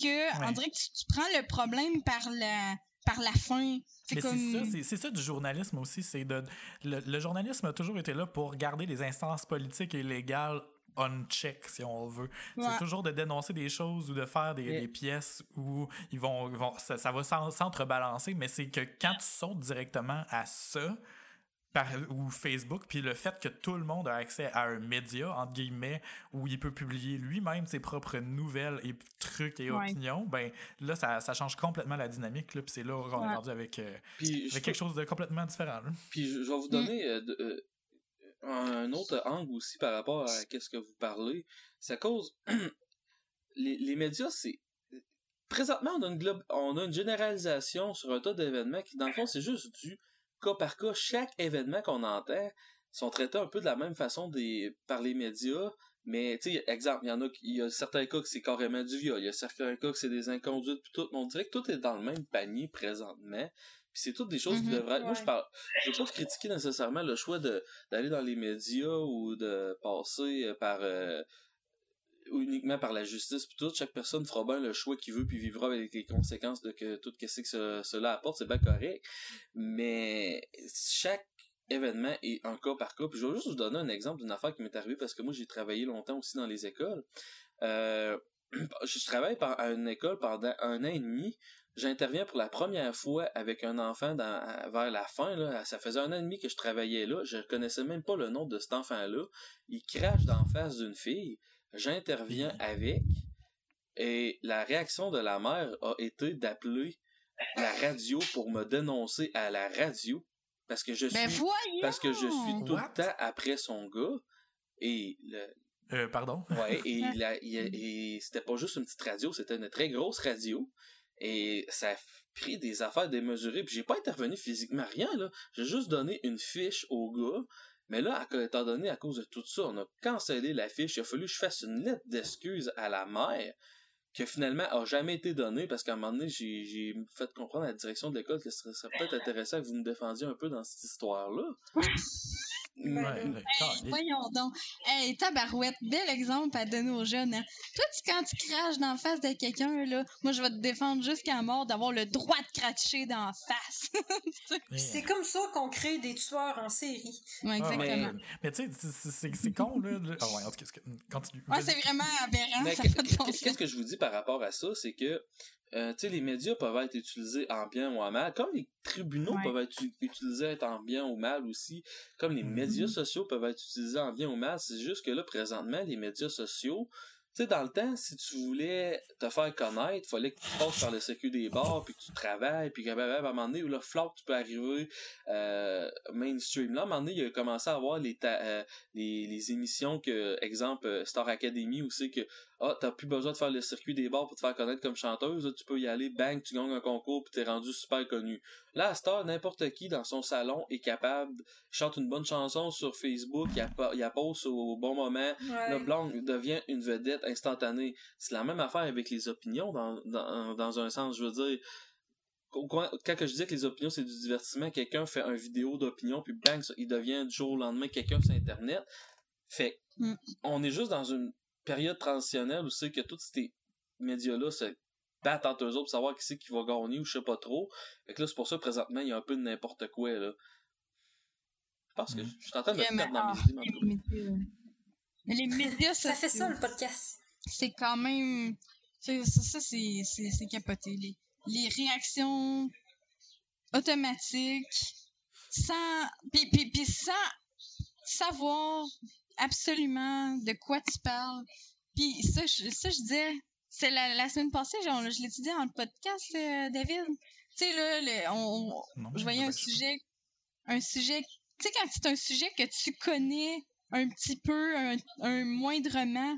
que, on Ouais. dirait que tu, tu prends le problème par la, par la fin. C'est comme. c'est ça, ça du journalisme aussi. C'est de le, le journalisme a toujours été là pour garder les instances politiques et légales on check si on veut. Ouais. C'est toujours de dénoncer des choses ou de faire des, pièces où ils vont, ils vont ça, ça va s'en- s'entrebalancer, mais c'est que quand tu sautes directement à ça par, ou Facebook, puis le fait que tout le monde a accès à un média, entre guillemets, où il peut publier lui-même ses propres nouvelles et trucs et Ouais. opinions, ben là, ça, ça change complètement la dynamique, là, puis c'est là qu'on Ouais. est rendu avec, euh, avec quelque chose de complètement différent. Puis je, je vais vous Mm. donner euh, de- euh, un autre angle aussi par rapport à qu'est-ce que vous parlez. C'est à cause [CLEARS THROAT] les, les médias, c'est présentement on a une on a une généralisation sur un tas d'événements qui dans le fond c'est juste du cas par cas. Chaque événement qu'on entend sont traités un peu de la même façon des par les médias. Mais, tu sais, exemple, il y en a, il y a certains cas que c'est carrément du viol, il y a certains cas que c'est des inconduites, puis tout. On dirait que tout est dans le même panier présentement. C'est toutes des choses qui Mhm. devraient. Moi, je parle. Je veux pas critiquer nécessairement le choix de d'aller dans les médias ou de passer euh, par euh, uniquement par la justice puis tout. Chaque personne fera bien le choix qu'il veut puis vivra avec les conséquences de que tout ce que ce- cela apporte. C'est bien correct. Mais chaque événement est un cas par cas. Puis je vais juste vous donner un exemple d'une affaire qui m'est arrivée parce que moi j'ai travaillé longtemps aussi dans les écoles. Euh, [CLEARS THROAT] je travaille par- à une école pendant un an et demi. J'interviens pour la première fois avec un enfant dans, vers la fin. Là. Ça faisait un an et demi que je travaillais là. Je connaissais même pas le nom de cet enfant-là. Il crache d'en face d'une fille. J'interviens avec. Et la réaction de la mère a été d'appeler la radio pour me dénoncer à la radio. Parce que je suis, Ben voyons! parce que je suis tout What? le temps après son gars. Et le, Euh, pardon? Ouais, et, [LAUGHS] et c'était pas juste une petite radio, c'était une très grosse radio. Et ça a pris des affaires démesurées. Puis j'ai pas intervenu physiquement, rien, là. J'ai juste donné une fiche au gars. Mais là, étant donné, à cause de tout ça, on a cancellé la fiche. Il a fallu que je fasse une lettre d'excuse à la mère que finalement a jamais été donnée parce qu'à un moment donné, j'ai, fait comprendre à la direction de l'école que ce serait, serait peut-être intéressant que vous me défendiez un peu dans cette histoire-là. [LAUGHS] Ouais, Hey, voyons donc. Hey, tabarouette, bel exemple à donner aux jeunes. Hein. Toi, tu, quand tu craches dans la face de quelqu'un, là, moi, je vais te défendre jusqu'à mort d'avoir le droit de cracher dans la face. [LAUGHS] C'est comme ça qu'on crée des tueurs en série. ouais, Ah, exactement. mais, mais tu sais, c'est- c'est- c'est c'est con, là. le- Ah ouais, en tout cas, continue. Ouais, c'est vraiment aberrant. Qu'est-ce que je vous dis par rapport à ça, c'est que euh, tu sais, les médias peuvent être utilisés en bien ou en mal, comme les tribunaux Ouais. peuvent être utilisés en bien ou mal aussi, comme les Mhm. médias sociaux peuvent être utilisés en bien ou mal. C'est juste que là, présentement, les médias sociaux, tu sais, dans le temps, si tu voulais te faire connaître, fallait que tu passes par le circuit des bars, puis que tu travailles, puis qu'à un moment donné, là, flop, tu peux arriver euh, mainstream. Là, à un moment donné, il a commencé à avoir les, ta- euh, les, les émissions que, exemple, euh, Star Academy, où c'est que ah, t'as plus besoin de faire le circuit des bars pour te faire connaître comme chanteuse, là, tu peux y aller, bang, tu gagnes un concours, puis t'es rendu super connu. Là, à Star, n'importe qui dans son salon est capable, chante une bonne chanson sur Facebook, il la, poste au bon moment, Ouais. le blanc devient une vedette instantanée. C'est la même affaire avec les opinions dans, dans, dans un sens, je veux dire. Quand je disais que les opinions c'est du divertissement, quelqu'un fait une vidéo d'opinion puis bang, il devient du jour au lendemain quelqu'un sur internet. Fait Mm. on est juste dans une période transitionnelle où c'est que tous ces médias-là se battent entre eux autres pour savoir qui c'est qui va gagner ou je sais pas trop. Fait que là, c'est pour ça que présentement, il y a un peu de n'importe quoi, là. Je pense que Mm. je suis en train de me perdre dans mes idées, les médias. Les médias Ça fait ça, le podcast. c'est quand même. c'est- Ça, ça, c'est c'est- c'est capoté. Les, les réactions automatiques, sans. Puis, puis, puis sans savoir absolument de quoi tu parles. Puis ça, je, ça, je disais. C'est la, la semaine passée, genre, je l'ai dit dans le podcast, euh, David. Tu sais, là, le- on, Non, je voyais un je- sujet, un sujet, tu sais, quand c'est un sujet que tu connais un petit peu, un, un moindrement,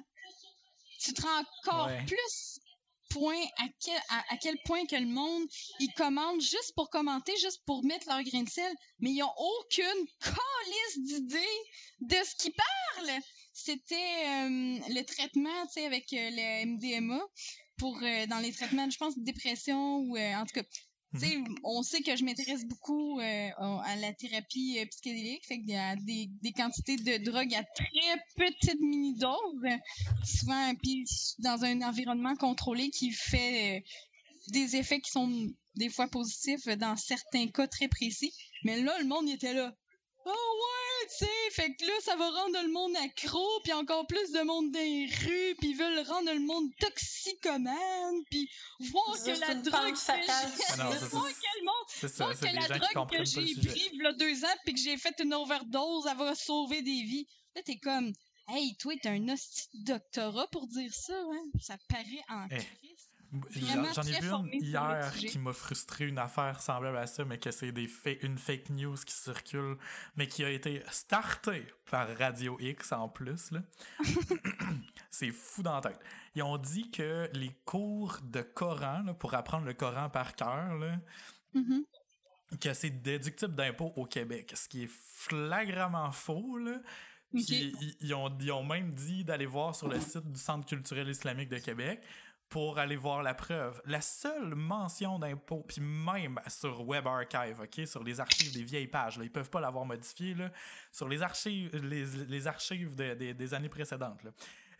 tu te rends encore Ouais. plus à quel, point que le monde, ils commandent juste pour commenter, juste pour mettre leur grain de sel, mais ils ont aucune calice d'idée de ce qu'ils parlent. C'était euh, le traitement, tu sais, avec euh, le MDMA pour euh, dans les traitements, je pense, de dépression ou en tout cas. Sais, on sait que je m'intéresse beaucoup euh, à la thérapie euh, psychédélique, fait qu'il y a des, des quantités de drogue à très petite mini-dose, souvent puis dans un environnement contrôlé qui fait euh, des effets qui sont des fois positifs dans certains cas très précis. Mais là, le monde il était là. Oh ouais, tu sais, fait que là, ça va rendre le monde accro, puis encore plus de monde dans les rues, puis ils veulent rendre le monde toxicomane, puis voir que la drogue que j'ai- non, ça, voir que le monde C'est ça, Voir c'est que des la drogue que j'ai pris il y a deux ans puis que j'ai fait une overdose, elle va sauver des vies. Là, t'es comme, hey, toi, t'as un hostie de doctorat pour dire ça, hein? Ça paraît en Eh. crise. J'en ai vu une hier qui m'a frustré une affaire semblable à ça, mais que c'est des fa- une fake news qui circule, mais qui a été startée par Radio X en plus. [COUGHS] c'est fou dans la tête. Ils ont dit que les cours de Coran, là, pour apprendre le Coran par cœur, là, Mhm. que c'est déductible d'impôt au Québec, ce qui est flagramment faux. Là. Puis ils ont, ils ont même dit d'aller voir sur le site du Centre culturel islamique de Québec pour aller voir la preuve. La seule mention d'impôt, puis même sur Web Archive, OK, sur les archives des vieilles pages, là, ils peuvent pas l'avoir modifié, là, sur les archives, les, archives de- des- années précédentes,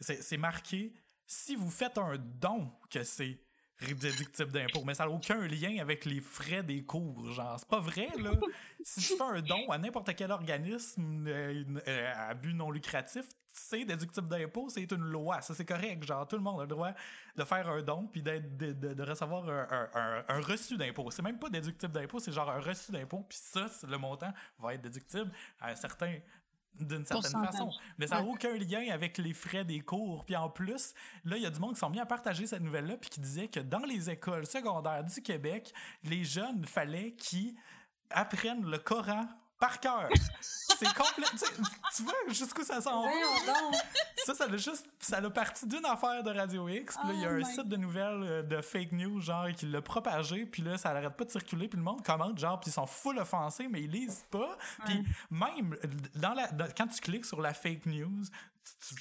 c'est marqué, si vous faites un don, que c'est déductible d'impôt, mais ça n'a aucun lien avec les frais des cours, genre, c'est pas vrai, là. si tu fais un don à n'importe quel organisme euh, euh, à but non lucratif, c'est déductible d'impôt, c'est une loi, ça c'est correct, genre, tout le monde a le droit de faire un don puis d'être- de, de- de recevoir un, un- un- un reçu d'impôt. C'est même pas déductible d'impôt, c'est genre un reçu d'impôt, puis ça, le montant va être déductible à un certain d'une certaine façon. Mais ça n'a Ouais. aucun lien avec les frais des cours. Puis en plus, là, il y a du monde qui sont mis à partager cette nouvelle-là, puis qui disait que dans les écoles secondaires du Québec, les jeunes, fallait qu'ils apprennent le Coran par cœur. C'est complet. tu vois jusqu'où ça s'en va? Ça, ça l'a juste. Ça l'a parti d'une affaire de Radio X. Puis là, il y a Oh un site de nouvelles euh, de fake news, genre, qui l'a propagé. Puis là, ça n'arrête pas de circuler. Puis le monde commente, genre, puis ils sont full offensés, mais ils lisent pas. Puis même, dans la, dans- quand tu cliques sur la fake news,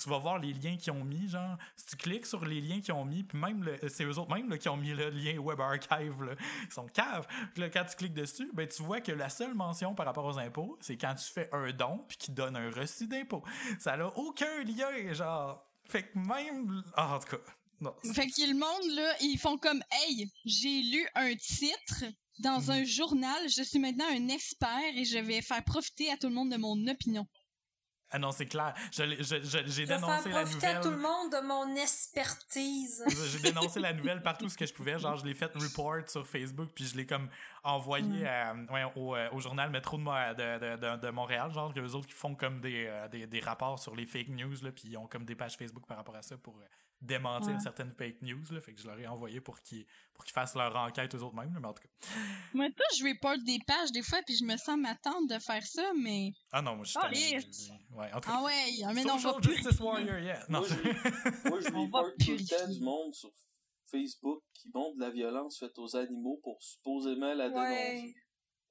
tu, vas voir les liens qu'ils ont mis, genre. Si tu cliques sur les liens qu'ils ont mis, puis même, le- c'est eux autres même là, qui ont mis le lien Web Archive, là. Ils sont caves. Puis là, quand tu cliques dessus, ben, tu vois que la seule mention par rapport aux impôts, c'est quand tu fais un don, puis qu'ils donnent un reçu d'impôt. Ça n'a aucun lien, genre. Fait que même. Ah, en tout cas. Non. Fait que le monde, là, ils font comme Hey, j'ai lu un titre dans Mhm. un journal, je suis maintenant un expert et je vais faire profiter à tout le monde de mon opinion. Ah non, c'est clair. Je l'ai- je- je- J'ai Je faire dénoncé la profiter à tout le nouvelle. monde de mon expertise. J'ai dénoncé la nouvelle partout ce que je pouvais. Genre, je l'ai fait report sur Facebook, puis je l'ai comme envoyé à- ouais, au, euh, au journal Métro de, de, de, de- Montréal. Genre, que les autres qui font comme des, euh, des, des rapports sur les fake news, là, puis ils ont comme des pages Facebook par rapport à ça pour euh, démentir Ouais. certaines fake news. Là, fait que je leur ai envoyé pour qu'ils pour qu'ils fassent leur enquête eux autres mêmes. là, mais en tout cas. Moi, tout, je report des pages des fois, puis je me sens ma tante de faire ça, mais. Ah non, moi, je suis Ah. Ouais, en tout cas. Ah ouais, mais non, on va plus. Justice Warrior, yeah. Non, Moi, je- Moi, je [LAUGHS] report tout le temps du monde sur Facebook qui montre de la violence faite aux animaux pour supposément la dénoncer. Ouais.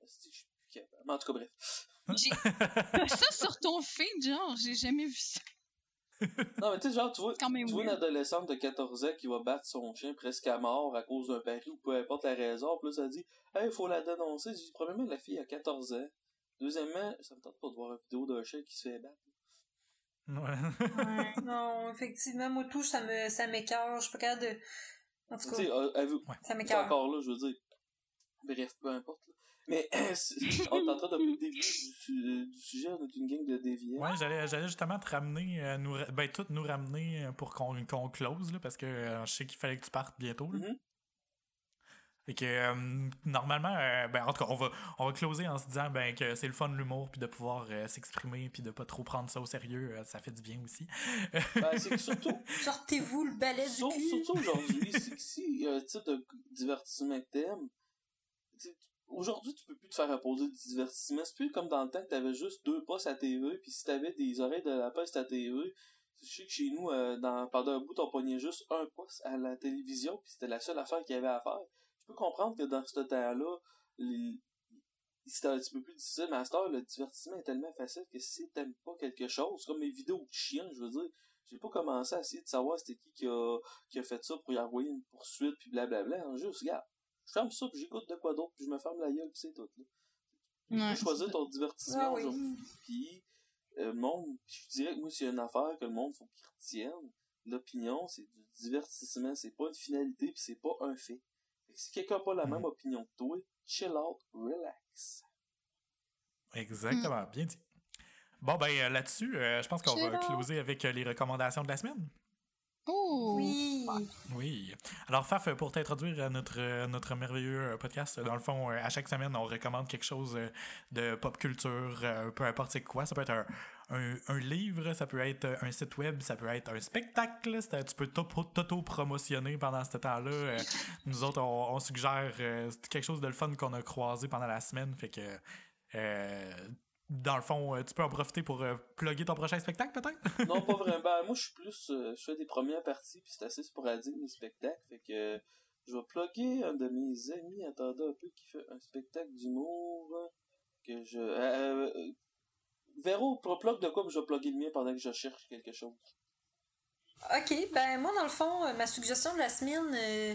Asti, je suis plus capable? Mais en tout cas, bref. [LAUGHS] J'ai ça sur ton feed, genre, j'ai jamais vu ça. Non, mais tu sais, genre, tu vois, Quand même tu vois une adolescente de 14 ans qui va battre son chien presque à mort à cause d'un pari ou peu importe la raison. Puis là, ça dit, hey, il faut la dénoncer. Dit, premièrement, la fille a 14 ans. Deuxièmement, ça me tente pas de voir une vidéo d'un chien qui se fait battre. Ouais. Ouais. [LAUGHS] Non, effectivement, moi, tout, ça me, ça m'écœure. Je suis pas capable de. En tout Tu sais, cas, euh, avez-vous- ça m'écœure. encore là, je veux dire. Bref, peu importe. là. Mais [CLEARS THROAT] on est en train de [LAUGHS] dévier du, su- du sujet, on est une gang de déviants. Ouais, j'allais, j'allais justement te ramener, euh, nous, ben, tout nous ramener euh, pour qu'on, qu'on close, là, parce que euh, je sais qu'il fallait que tu partes bientôt. Là. Mhm. Fait que, euh, normalement, euh, ben, en tout cas, on va, on va closer en se disant ben, que c'est le fun de l'humour, puis de pouvoir euh, s'exprimer, puis de pas trop prendre ça au sérieux, euh, ça fait du bien aussi. Ben, c'est que surtout, [LAUGHS] Sortez-vous le balai du Sur- cul. surtout aujourd'hui, c'est que [LAUGHS] si il y a un type de divertissement que t'aimes, tu sais, aujourd'hui tu peux plus te faire imposer du divertissement. C'est plus comme dans le temps que t'avais juste deux postes à TV, puis si t'avais des oreilles de lapin sur ta TV, je sais que chez nous, euh, dans, pendant un bout, on pognait juste un poste à la télévision, puis c'était la seule affaire qu'il y avait à faire. Je peux comprendre que dans ce temps-là, c'était un petit peu plus difficile, mais à le divertissement est tellement facile que si t'aimes pas quelque chose, comme mes vidéos de chiens, je veux dire, j'ai pas commencé à essayer de savoir c'était qui qui a, qui a fait ça pour y envoyer une poursuite, puis blablabla. hein, Juste, regarde, je ferme ça, puis j'écoute de quoi d'autre, puis je me ferme la gueule, puis c'est tout. Là. Tu Ouais. peux choisir ton divertissement Ah oui. aujourd'hui. Puis, euh, le monde, je dirais que moi, s'il y a une affaire que le monde faut qu'il retienne, l'opinion, c'est du divertissement, c'est pas une finalité, puis c'est pas un fait. Fait que si quelqu'un n'a pas la même opinion que toi, chill out, relax. Exactement, bien dit. Bon, ben euh, là-dessus, euh, je pense qu'on va closer avec euh, les recommandations de la semaine. Oui. Oui. Alors, Faf, pour t'introduire à notre, euh, notre merveilleux euh, podcast, dans le fond, euh, à chaque semaine, on recommande quelque chose de pop culture, peu importe c'est quoi. Ça peut être un, un, un livre, ça peut être un site web, ça peut être un spectacle. c'est- Tu peux t'auto- t'auto-promotionner pendant ce temps-là. Nous autres, on, on suggère quelque chose de le fun qu'on a croisé pendant la semaine. Fait que, euh, dans le fond, euh, tu peux en profiter pour euh, plugger ton prochain spectacle, peut-être? [LAUGHS] non, pas vraiment. Ben, moi, je suis plus. euh, je fais des premières parties, puis c'est assez sporadique, mes spectacles. Fait que euh, je vais plugger un de mes amis, attendez un peu, qui fait un spectacle d'humour. Que je. Euh, euh, Véro, pro- plug de quoi, puis je vais plugger le mien pendant que je cherche quelque chose. Ok, ben moi, dans le fond, euh, ma suggestion de la semaine, euh,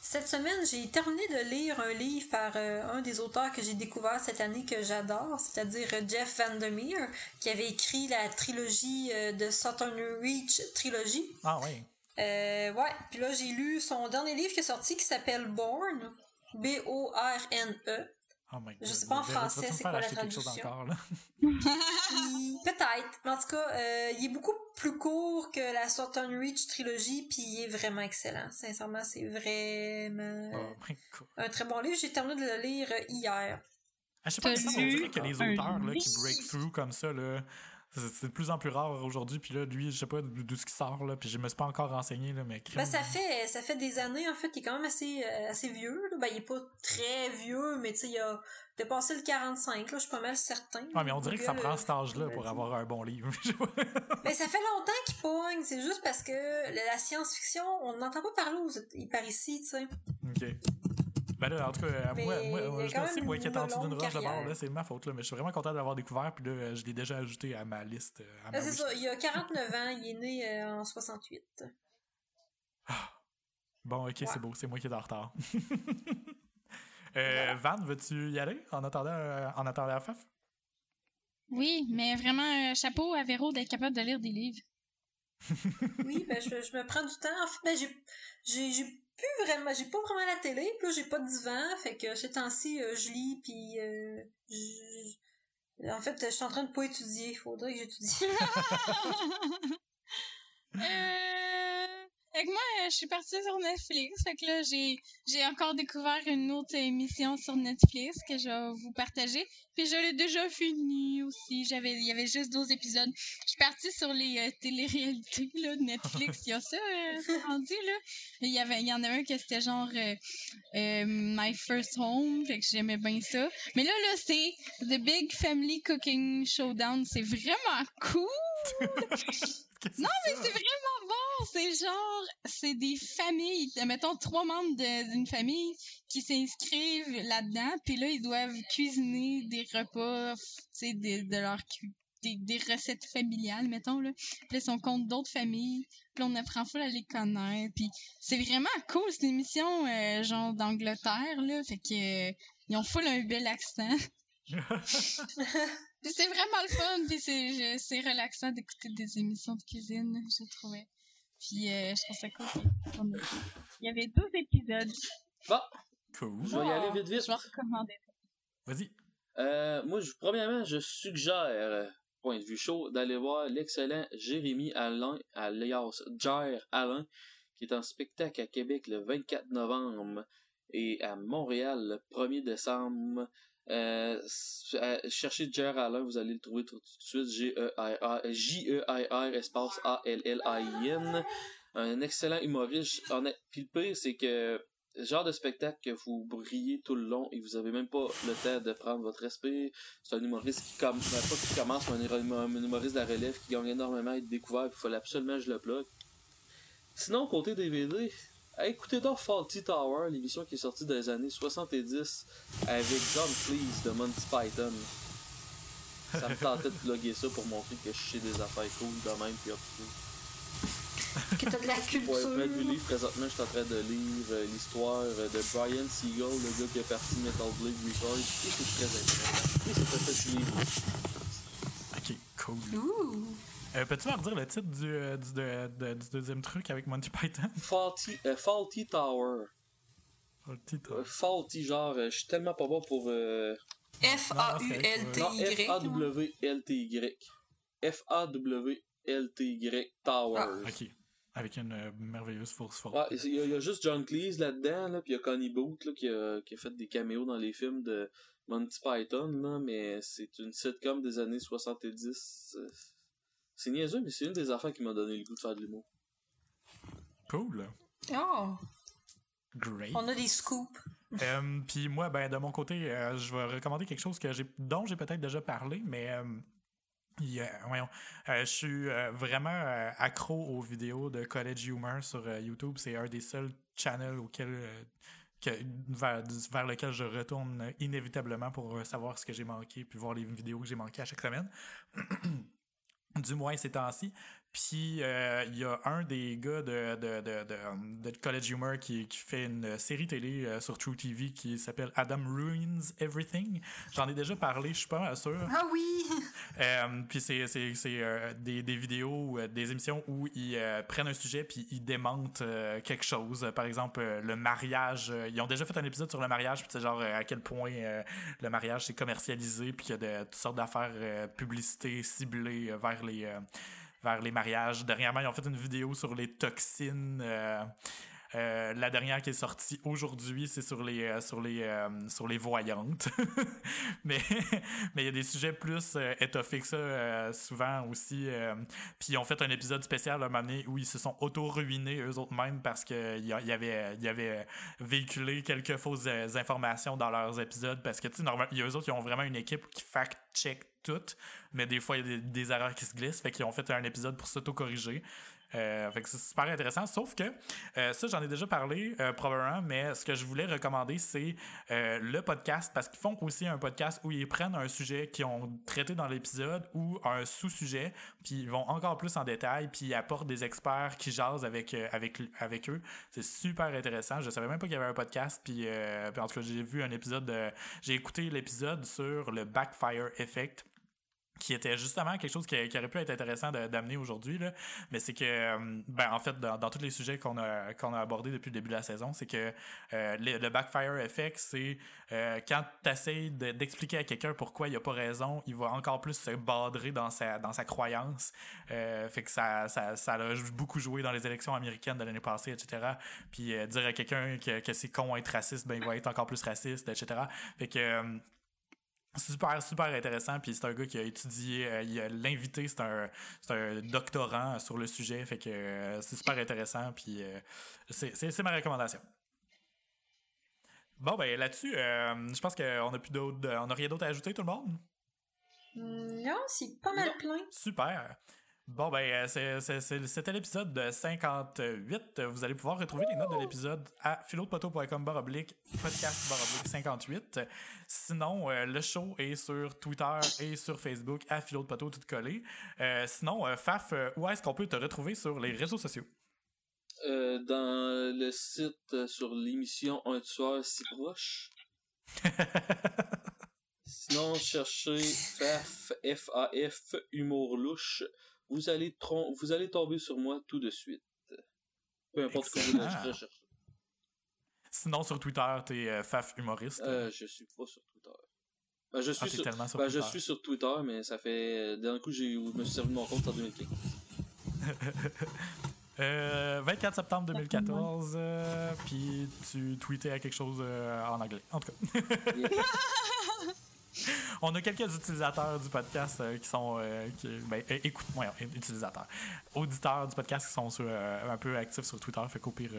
cette semaine, j'ai terminé de lire un livre par euh, un des auteurs que j'ai découvert cette année que j'adore, c'est-à-dire Jeff Vandermeer, qui avait écrit la trilogie de Southern Reach Trilogy. Ah oui. ouais, puis là, j'ai lu son dernier livre qui est sorti qui s'apelle Born, B-O-R-N-E. Oh my God. Je sais pas en français c'est quoi la traduction. [LAUGHS] Peut-être. En tout cas, euh, il est beaucoup plus court que la Southern Reach trilogie, puis il est vraiment excellent. Sincèrement, c'est vraiment oh un très bon livre. J'ai terminé de le lire hier. Ah, je sais pas, ça, on dirait que les auteurs là, qui break through comme ça, là, c'est de plus en plus rare aujourd'hui. Puis là, lui, je sais pas d'où ce qui sort, là. Puis je me suis pas encore renseigné, là, mais... Ben, ça fait, ça fait des années, en fait. Il est quand même assez, euh, assez vieux, là. Ben, il est pas très vieux, mais tu sais, il a dépassé le 45, là. Je suis pas mal certain. Ouais, mais on dirait que ça prend cet âge-là pour avoir un bon livre. [LAUGHS] mais ça fait longtemps qu'il pogne. C'est juste parce que la science-fiction, on n'entend pas parler par ici, tu sais. OK. Ben là, en tout cas, moi, moi je sais, moi qui est en dessous d'une roche de bord, là, c'est ma faute, là, mais je suis vraiment content de l'avoir découvert, puis là, je l'ai déjà ajouté à ma liste. À ben, c'est ça, il a 49 ans, il est né euh, en 68. Ah. Bon, ok, c'est beau, c'est moi qui est en retard. [LAUGHS] euh, Van, veux-tu y aller en attendant, euh, en attendant la FAF? Oui, mais vraiment, chapeau à Véro d'être capable de lire des livres. oui, ben je, je, me prends du temps. En fait, ben, j'ai plus vraiment, j'ai pas vraiment la télé, puis là j'ai pas de divan, fait que ces temps-ci euh, je lis puis euh, en fait je suis en train de pas étudier, faudrait que j'étudie. [LAUGHS] [LAUGHS] euh... Fait que moi, je suis partie sur Netflix. Fait que là, j'ai, j'ai encore découvert une autre émission sur Netflix que je vais vous partager. Puis je l'ai déjà fini aussi. J'avais, il y avait juste 12 épisodes. Je suis partie sur les euh, téléréalités, là, de Netflix. Il y a ça, euh, rendu, là. Il y avait, il y en a un qui c'était genre, euh, euh, My First Home. Fait que j'aimais bien ça. Mais là, là, c'est The Big Family Cooking Showdown. C'est vraiment cool! [LAUGHS] non, mais c'est vraiment. C'est genre, c'est des familles, mettons trois membres d'une famille qui s'inscrivent là-dedans, puis là ils doivent cuisiner des repas, tu sais, de, de leur des, des, recettes familiales, mettons là. Puis là, ils compte d'autres familles, puis on apprend full à les connaître, puis c'est vraiment cool cette émission, euh, genre d'Angleterre là, fait que ils ont full un bel accent. [LAUGHS] [LAUGHS] c'est vraiment le fun, puis c'est relaxant d'écouter des émissions de cuisine, je trouvais. Puis euh, je trouve ça cool. Il y avait 12 épisodes. Bon. Cool. Je vais y aller vite vite. Je vais recommander. Vas-y. Euh, moi, je, premièrement, je suggère, point de vue chaud, d'aller voir l'excellent Jérémy Alain, alias Jair Alain, qui est en spectacle à Québec le 24 novembre et à Montréal le 1er décembre. Euh, euh, cherchez Jer Alain, vous allez le trouver tout, de suite. J-E-I-R, espace A-L-L-I-N. Un excellent humoriste. Puis le pire, c'est que genre de spectacle que vous brillez tout le long et vous avez même pas le temps de prendre votre respect. C'est un humoriste qui, ben, commence, mais un, humoriste de la relève qui gagne énormément à être découvert. Il faut absolument que je le plug. Sinon, côté DVD, écoutez donc Faulty Tower, l'émission qui est sortie dans les années 70 avec John Cleese de Monty Python. Ça me tentait de plugger ça pour montrer que je sais des affaires cool de même puis Que t'as de la [LAUGHS] culture. Ouais, du livre, présentement, je suis en train de lire euh, l'histoire de Brian Siegel, le gars qui a parti Metal Blade Records. Et c'est très intéressant. Et c'est très fascinant. Ok, cool. Ouh. Euh, Peux-tu me redire le titre du, euh, du, de, du, deuxième truc avec Monty Python? [LAUGHS] Faulty, euh, Faulty Tower. Faulty Tower. faulty, genre, je suis tellement pas bon pour. F-A-U-L-T-Y. F-A-W-L-T-Y. F-A-W-L-T-Y Tower. Ah, ok. Avec une merveilleuse force forte. Ouais, il y, a juste John Cleese là-dedans, là, puis il y a Connie Booth là, qui, a, qui a fait des caméos dans les films de Monty Python, là, mais c'est une sitcom des années 70. C'est niaiseux, mais c'est une des affaires qui m'a donné le goût de faire de l'humour. Cool. Oh. Great. On a des scoops. [LAUGHS] euh, Puis moi, ben de mon côté, euh, je vais recommander quelque chose que j'ai, dont j'ai peut-être déjà parlé, mais euh, voyons, euh, je suis vraiment accro aux vidéos de College Humor sur YouTube. C'est un des seuls channels auxquels que, vers, vers, lequel je retourne inévitablement pour savoir ce que j'ai manqué puis voir les vidéos que j'ai manquées à chaque semaine. [CLEARS THROAT] du moins ces temps-ci. Puis euh, il y a un des gars de, de, de, de, College Humor qui, qui, fait une série télé euh, sur True TV qui s'appelle Adam Ruins Everything. J'en ai déjà parlé, je suis pas sûr. Ah oui! [LAUGHS] Euh, puis c'est des, des, vidéos, des émissions où ils prennent un sujet puis ils démentent quelque chose. Par exemple, le mariage. ils ont déjà fait un épisode sur le mariage, puis c'est genre à quel point le mariage c'est commercialisé, puis qu'il y a de, toutes sortes d'affaires publicité ciblées vers les vers les mariages. Dernièrement, ils ont fait une vidéo sur les toxines. Euh, euh, la dernière qui est sortie aujourd'hui, c'est sur les euh, sur les sur les voyantes. [LAUGHS] mais mais il y a des sujets plus étoffés que ça souvent aussi. Puis ils ont fait un épisode spécial à un moment donné où ils se sont auto-ruinés eux autres mêmes parce qu'il y, y avait y avait véhiculé quelques fausses informations dans leurs épisodes parce que tu sais normalement eux autres ils ont vraiment une équipe qui fact-check mais des fois, il y a des, erreurs qui se glissent. Fait qu'ils ont fait un épisode pour s'auto-corriger. Euh, fait que c'est super intéressant. Sauf que euh, ça, j'en ai déjà parlé euh, probablement, mais ce que je voulais recommander, c'est le podcast parce qu'ils font aussi un podcast où ils prennent un sujet qu'ils ont traité dans l'épisode ou un sous-sujet, puis ils vont encore plus en détail, puis ils apportent des experts qui jasent avec, avec, avec eux. C'est super intéressant. Je savais même pas qu'il y avait un podcast, puis, puis en tout cas, j'ai vu un épisode, j'ai écouté l'épisode sur le Backfire Effect qui était justement quelque chose qui, aurait pu être intéressant d'amener aujourd'hui mais c'est que euh, ben en fait dans, tous les sujets qu'on a qu'on a abordés depuis le début de la saison c'est que euh, le, backfire effect c'est euh, quand tu essaies d'expliquer à quelqu'un pourquoi il a pas raison il va encore plus se badrer dans sa dans sa croyance. Fait que ça, ça ça a beaucoup joué dans les élections américaines de l'année passée etc puis dire à quelqu'un que, que c'est con être raciste ben il va être encore plus raciste etc fait que super super intéressant puis c'est un gars qui a étudié euh, l'invité c'est un un doctorant sur le sujet fait que euh, c'est super intéressant puis euh, c'est ma recommandation. Bon ben là-dessus je pense qu'on a plus d'autres on a rien d'autre à ajouter tout le monde? Non c'est pas mal plein. Super Bon, ben, euh, c'était l'épisode de 58. Vous allez pouvoir retrouver les notes de l'épisode à philopoteau.com baroblique podcast baroblique 58. Sinon, euh, le show est sur Twitter et sur Facebook à Philo de tout collé. Euh, sinon, Faf, où est-ce qu'on peut te retrouver sur les réseaux sociaux? dans le site sur l'émission Un tueur si proche. [LAUGHS] Sinon, cherchez FAF, F-A-F, Humour louche vous allez, vous allez tomber sur moi tout de suite. Peu importe ce que vous recherchez. Sinon, sur Twitter, t'es euh, Faf humoriste. Euh, je suis pas sur Twitter. Ben, je, ah, suis sur, ben, je suis sur Twitter, mais ça fait. D'un coup, j'ai, je me suis servi de mon compte en 2015. [LAUGHS] euh, 24 septembre 2014, euh, puis tu tweetais à quelque chose euh, en anglais. En tout cas. [LAUGHS] [LAUGHS] On a quelques utilisateurs du podcast euh, qui sont. Euh, ben, écoute, moi, utilisateurs. Auditeurs du podcast qui sont euh, un peu actifs sur Twitter. Fait qu'au pire.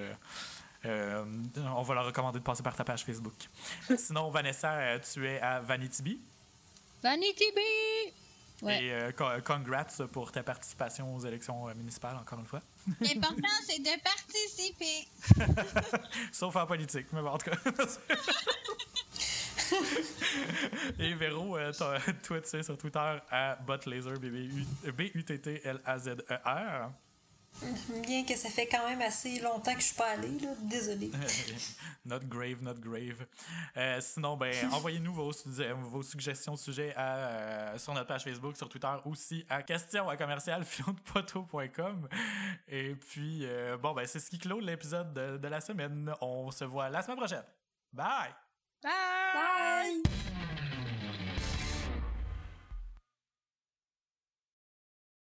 on va leur recommander de passer par ta page Facebook. [LAUGHS] Sinon, Vanessa, tu es à Vanity Vanity Et congrats pour ta participation aux élections municipales, encore une fois. L'important, [LAUGHS] c'est de participer. Sauf en politique, mais bon, en tout cas. [LAUGHS] Et Véro, euh, [LAUGHS] toi, tu sais, sur Twitter, à Butlaser, B-U-T-T-L-A-Z-E-R. Bien que ça fait quand même assez longtemps que je suis pas allé, là. Désolé. [LAUGHS] not grave, not grave. Euh, sinon, ben, envoyez-nous vos, vos, suggestions de sujets à, euh, sur notre page Facebook, sur Twitter aussi à question à commercial Et puis, bon, ben, c'est ce qui clôt l'épisode de, de la semaine. On se voit la semaine prochaine. Bye! Bye. Bye.